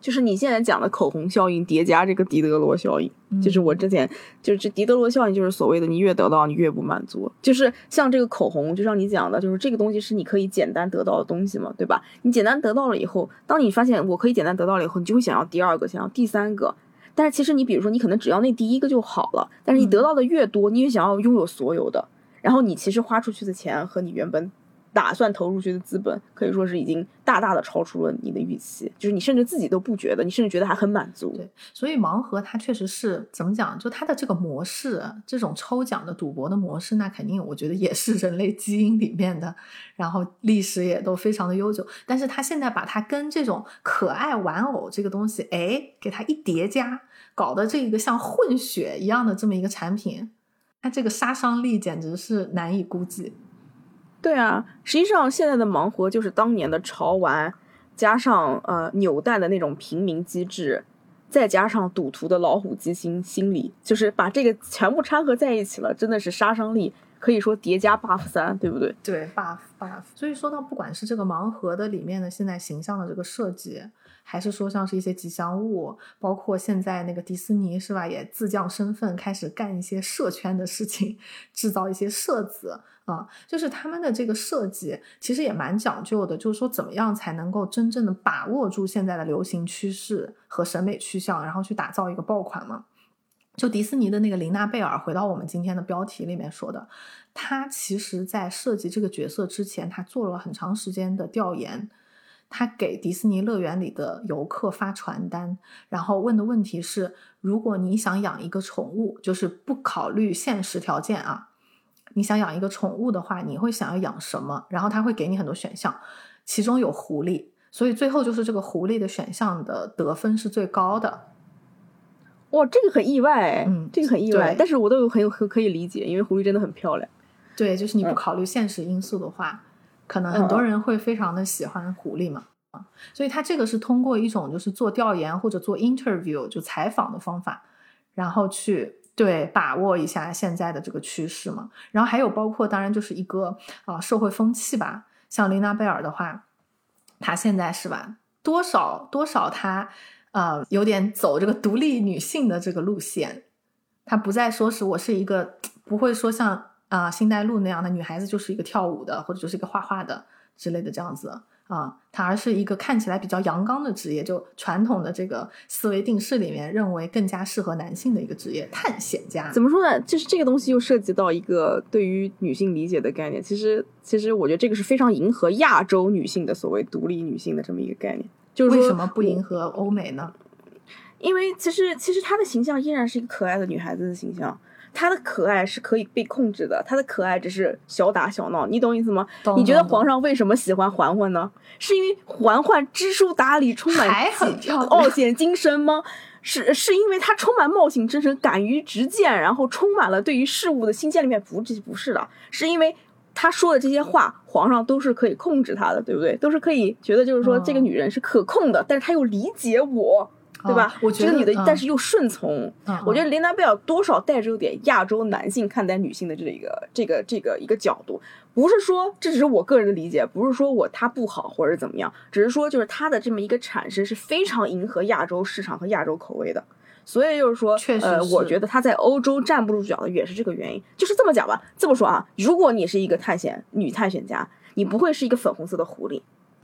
就是你现在讲的口红效应叠加这个狄德罗效应，就是我之前就是这狄德罗效应，就是所谓的你越得到你越不满足，就是像这个口红，就像你讲的，就是这个东西是你可以简单得到的东西嘛，对吧？你简单得到了以后，当你发现我可以简单得到了以后，你就会想要第二个，想要第三个。但是其实你比如说你可能只要那第一个就好了，但是你得到的越多，你越想要拥有所有的，然后你其实花出去的钱和你原本。打算投入去的资本，可以说是已经大大的超出了你的预期，就是你甚至自己都不觉得，你甚至觉得还很满足。
对，所以盲盒它确实是怎么讲？就它的这个模式，这种抽奖的赌博的模式，那肯定我觉得也是人类基因里面的，然后历史也都非常的悠久。但是它现在把它跟这种可爱玩偶这个东西，哎，给它一叠加，搞得这一个像混血一样的这么一个产品，它这个杀伤力简直是难以估计。
对啊，实际上现在的盲盒就是当年的潮玩，加上呃扭蛋的那种平民机制，再加上赌徒的老虎机心心理，就是把这个全部掺合在一起了，真的是杀伤力可以说叠加 buff 三，对不对？
对 buff buff。所以说到不管是这个盲盒的里面的现在形象的这个设计，还是说像是一些吉祥物，包括现在那个迪士尼是吧，也自降身份开始干一些社圈的事情，制造一些设子。啊，就是他们的这个设计其实也蛮讲究的，就是说怎么样才能够真正的把握住现在的流行趋势和审美趋向，然后去打造一个爆款嘛。就迪士尼的那个琳娜贝尔，回到我们今天的标题里面说的，他其实在设计这个角色之前，他做了很长时间的调研，他给迪士尼乐园里的游客发传单，然后问的问题是：如果你想养一个宠物，就是不考虑现实条件啊。你想养一个宠物的话，你会想要养什么？然后他会给你很多选项，其中有狐狸，所以最后就是这个狐狸的选项的得分是最高的。
哇，这个很意外，
嗯，
这个很意外，但是我都有很有很可以理解，因为狐狸真的很漂亮。
对，就是你不
嗯
考虑现实因素的话，可能很多人会非常的喜欢狐狸嘛。啊，所以他这个是通过一种就是做调研或者做 interview 就采访的方法，然后去对把握一下现在的这个趋势嘛。然后还有包括当然就是一个啊社会风气吧，像琳娜贝尔的话，她现在是吧，多少多少她呃有点走这个独立女性的这个路线，她不再说是我是一个不会说像啊、星黛露那样的女孩子就是一个跳舞的或者就是一个画画的之类的这样子啊，她而是一个看起来比较阳刚的职业，就传统的这个思维定式里面认为更加适合男性的一个职业——探险家。
怎么说呢？就是这个东西又涉及到一个对于女性理解的概念。其实，其实我觉得这个是非常迎合亚洲女性的所谓独立女性的这么一个概念。就是
为什么不迎合欧美呢？
因为其实其实她的形象依然是一个可爱的女孩子的形象，她的可爱是可以被控制的，她的可爱只是小打小闹，你懂意思吗？你觉得皇上为什么喜欢嬛嬛呢？是因为嬛嬛知书达理，充满
还很
激
漂亮
傲险精神吗？是是因为她充满冒险精神，敢于直谏，然后充满了对于事物的新鲜里面不这不是的，是因为。她说的这些话，皇上都是可以控制她的，对不对？都是可以觉得就是说
嗯
这个女人是可控的，但是她又理解我，对吧？
哦我觉得
这个女的，
嗯
但是又顺从。
嗯
我觉得琳达贝尔多少带着有点亚洲男性看待女性的这个这个这个一个角度，不是说这只是我个人的理解，不是说我她不好或者怎么样，只是说就是她的这么一个产生是非常迎合亚洲市场和亚洲口味的。所以就是说，呃，
确实是
我觉得她在欧洲站不住脚的也是这个原因。就是这么讲吧，这么说啊，如果你是一个探险女探险家，你不会是一个粉红色的狐狸，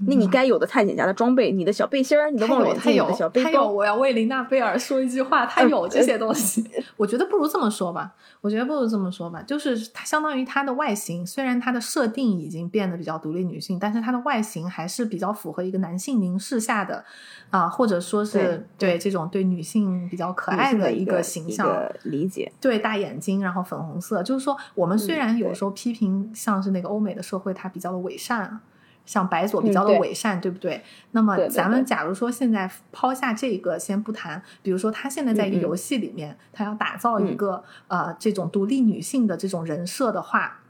那你该有的探险家的装备，你的小背心儿，你的
他有，
望远镜，你
他有
的小，背
他有。我要为琳娜贝尔说一句话，他
呃
有这些东西。我觉得不如这么说吧，我觉得不如这么说吧，就是它相当于它的外形，虽然它的设定已经变得比较独立女性，但是它的外形还是比较符合一个男性凝视下的啊、或者说是对这种对女性比较可爱的一
个
形象。
一个理解。
对，大眼睛，然后粉红色，就是说，我们虽然有时候批评像是那个欧美的社会，它比较的伪善啊，像白左比较的伪善，对不对？那么咱们假如说现在抛下这个先不谈，比如说他现在在一个
嗯嗯
游戏里面，他要打造一
嗯
个、呃这种独立女性的这种人设的话，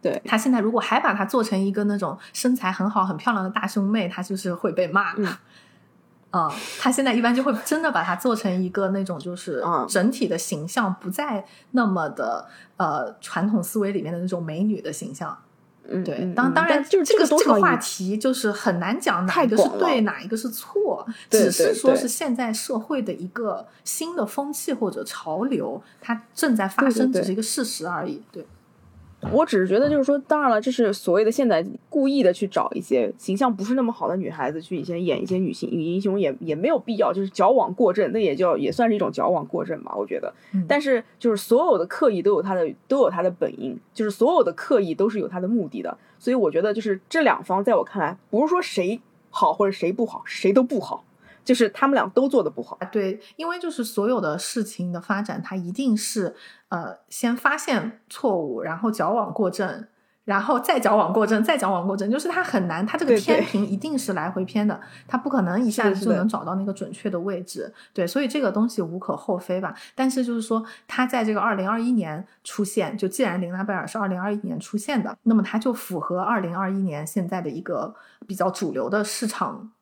对
他现在如果还把它做成一个那种身材很好、很漂亮的大胸妹，他就是会被骂。
嗯
啊、他现在一般就会真的把它做成一个那种，就是
嗯
整体的形象不再那么的呃传统思维里面的那种美女的形象。
嗯，
对，当当然
就是
这个这个话题就是很难讲哪一个是对，哪一个是错，只是说是现在社会的一个新的风气或者潮流，它正在发生，只是一个事实而已。对，
我只是觉得，就是说，当然了，这是所谓的现在故意的去找一些形象不是那么好的女孩子去以前演一些女性女英雄，也也没有必要，就是矫枉过正，那也叫也算是一种矫枉过正吧，我觉得。
嗯
但是就是所有的刻意都有它的都有它的本因，就是所有的刻意都是有它的目的的，所以我觉得就是这两方在我看来，不是说谁好或者谁不好，谁都不好，就是他们俩都做的不好。
对，因为就是所有的事情的发展，它一定是呃先发现错误，然后矫枉过正，然后再矫枉过正，再矫枉过正，就是它很难，它这个天平一定是来回偏的，它不可能一下子就能找到那个准确的位置。对，所以这个东西无可厚非吧。但是就是说，它在这个二零二一年出现，就既然琳娜贝尔是二零二一年出现的，那么它就符合二零二一年现在的一个比较主流的市场。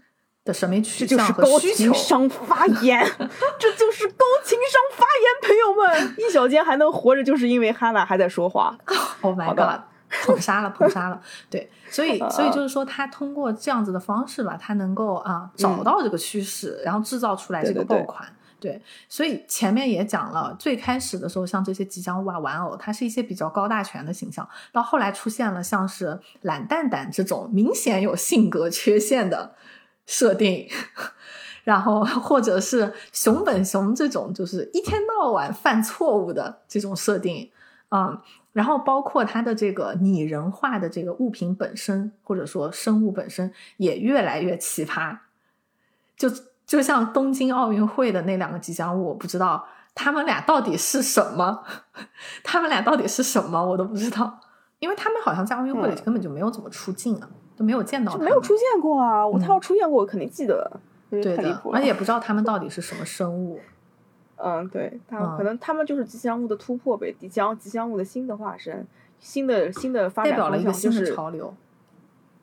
的审美取
这就是
向和
高
需求，
情商发言，这就是高情商发言，朋友们，一小间还能活着，就是因为哈娜还在说话。
Oh my god！捧杀了，捧杀了。对，所以 所以
呃
就是说，他通过这样子的方式吧，他能够啊找到这个趋势，然后制造出来这个
对对对
爆款。对，所以前面也讲了，最开始的时候，像这些吉祥物啊、玩偶，它是一些比较高大全的形象，到后来出现了像是懒蛋蛋这种明显有性格缺陷的设定，然后或者是熊本熊这种就是一天到晚犯错误的这种设定，嗯，然后包括它的这个拟人化的这个物品本身，或者说生物本身也越来越奇葩。就就像东京奥运会的那两个吉祥物，我不知道他们俩到底是什么，他们俩到底是什么，我都不知道，因为他们好像在奥运会里
嗯
根本就没有怎么出镜啊，都没有见到
没有出现过啊，他要出现过，我肯定记得。对
对的，
太离谱了。
而且也不知道他们到底是什么生物。
嗯，对，他
嗯
可能他们就是吉祥物的突破呗，吉祥吉祥物的新的化身，新的新的发
代
展方
表了一个新
向就是
的潮流。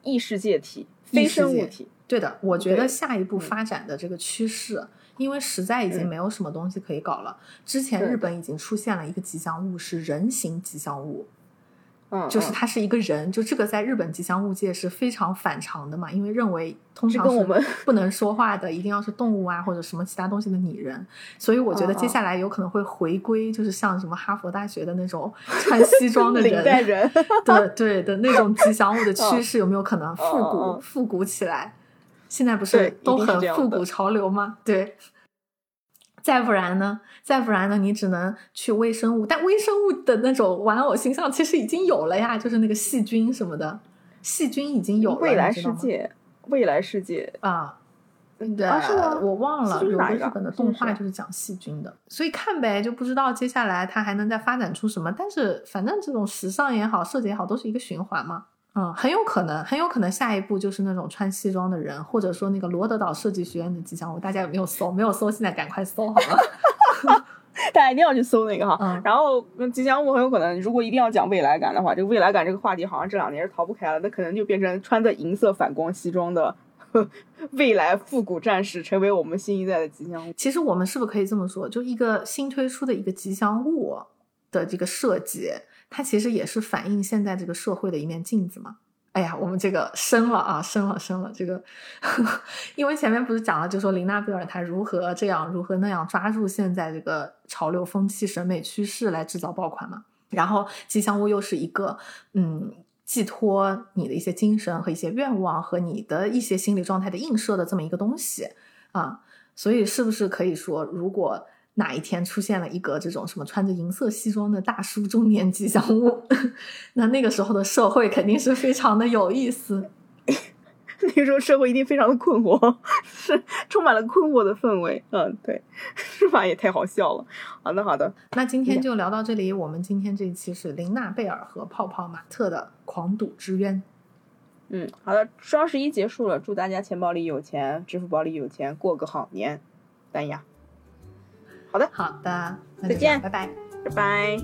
异世界体、非生物体。
对的，我觉得下一步
嗯
发展的这个趋势，因为实在已经
嗯
没有什么东西可以搞了。之前日本已经出现了一个吉祥物是人形吉祥物，就是他是一个人，就这个在日本吉祥物界是非常反常的嘛，因为认为通常是不能说话的，一定要是动物啊或者什么其他东西的拟人，所以我觉得接下来有可能会回归，就是像什么哈佛大学的那种 穿西装的
人
对对的那种吉祥物的趋势有没有可能复古、复古起来？现在不是都很复古潮流吗？对。再不然呢？再不然呢？你只能去微生物，但微生物的那种玩偶形象其实已经有了呀，就是那个细菌什么的，细菌已经有了。
未来世界，未来世界，
啊，
嗯
对，
啊是吗？
我忘了，有个日本的动画就是讲细菌的，所以看呗，就不知道接下来它还能再发展出什么。但是反正这种时尚也好，设计也好，都是一个循环嘛。嗯，很有可能，很有可能下一步就是那种穿西装的人，或者说那个罗德岛设计学院的吉祥物，大家有没有搜？没有搜，现在赶快搜好了。
大家一定要去搜那个哈。
嗯
然后嗯吉祥物很有可能，如果一定要讲未来感的话，这个未来感这个话题好像这两年是逃不开了，那可能就变成穿着银色反光西装的呵 未来复古战士，成为我们新一代的吉祥物。
其实我们是不是可以这么说？就一个新推出的一个吉祥物的这个设计，它其实也是反映现在这个社会的一面镜子嘛。哎呀，我们这个深了啊，深了，深了。这个，因为前面不是讲了，就说琳娜贝尔她如何这样，如何那样抓住现在这个潮流风气、审美趋势来制造爆款嘛。然后吉祥物又是一个，嗯，寄托你的一些精神和一些愿望和你的一些心理状态的映射的这么一个东西啊。所以是不是可以说，如果哪一天出现了一个这种什么穿着银色西装的大叔中年吉祥物，那那个时候的社会肯定是非常的有意思。
那个时候社会一定非常的困惑，是充满了困惑的氛围。嗯，对，是吧？也太好笑了。好的，好的，
那今天就聊到这里，我们今天这一期是琳娜贝尔和泡泡玛特的狂赌之渊。
嗯，好的，双十一结束了，祝大家钱包里有钱，支付宝里有钱，过个好年。丹雅，好的，
好的，那
再见
拜拜。
拜拜。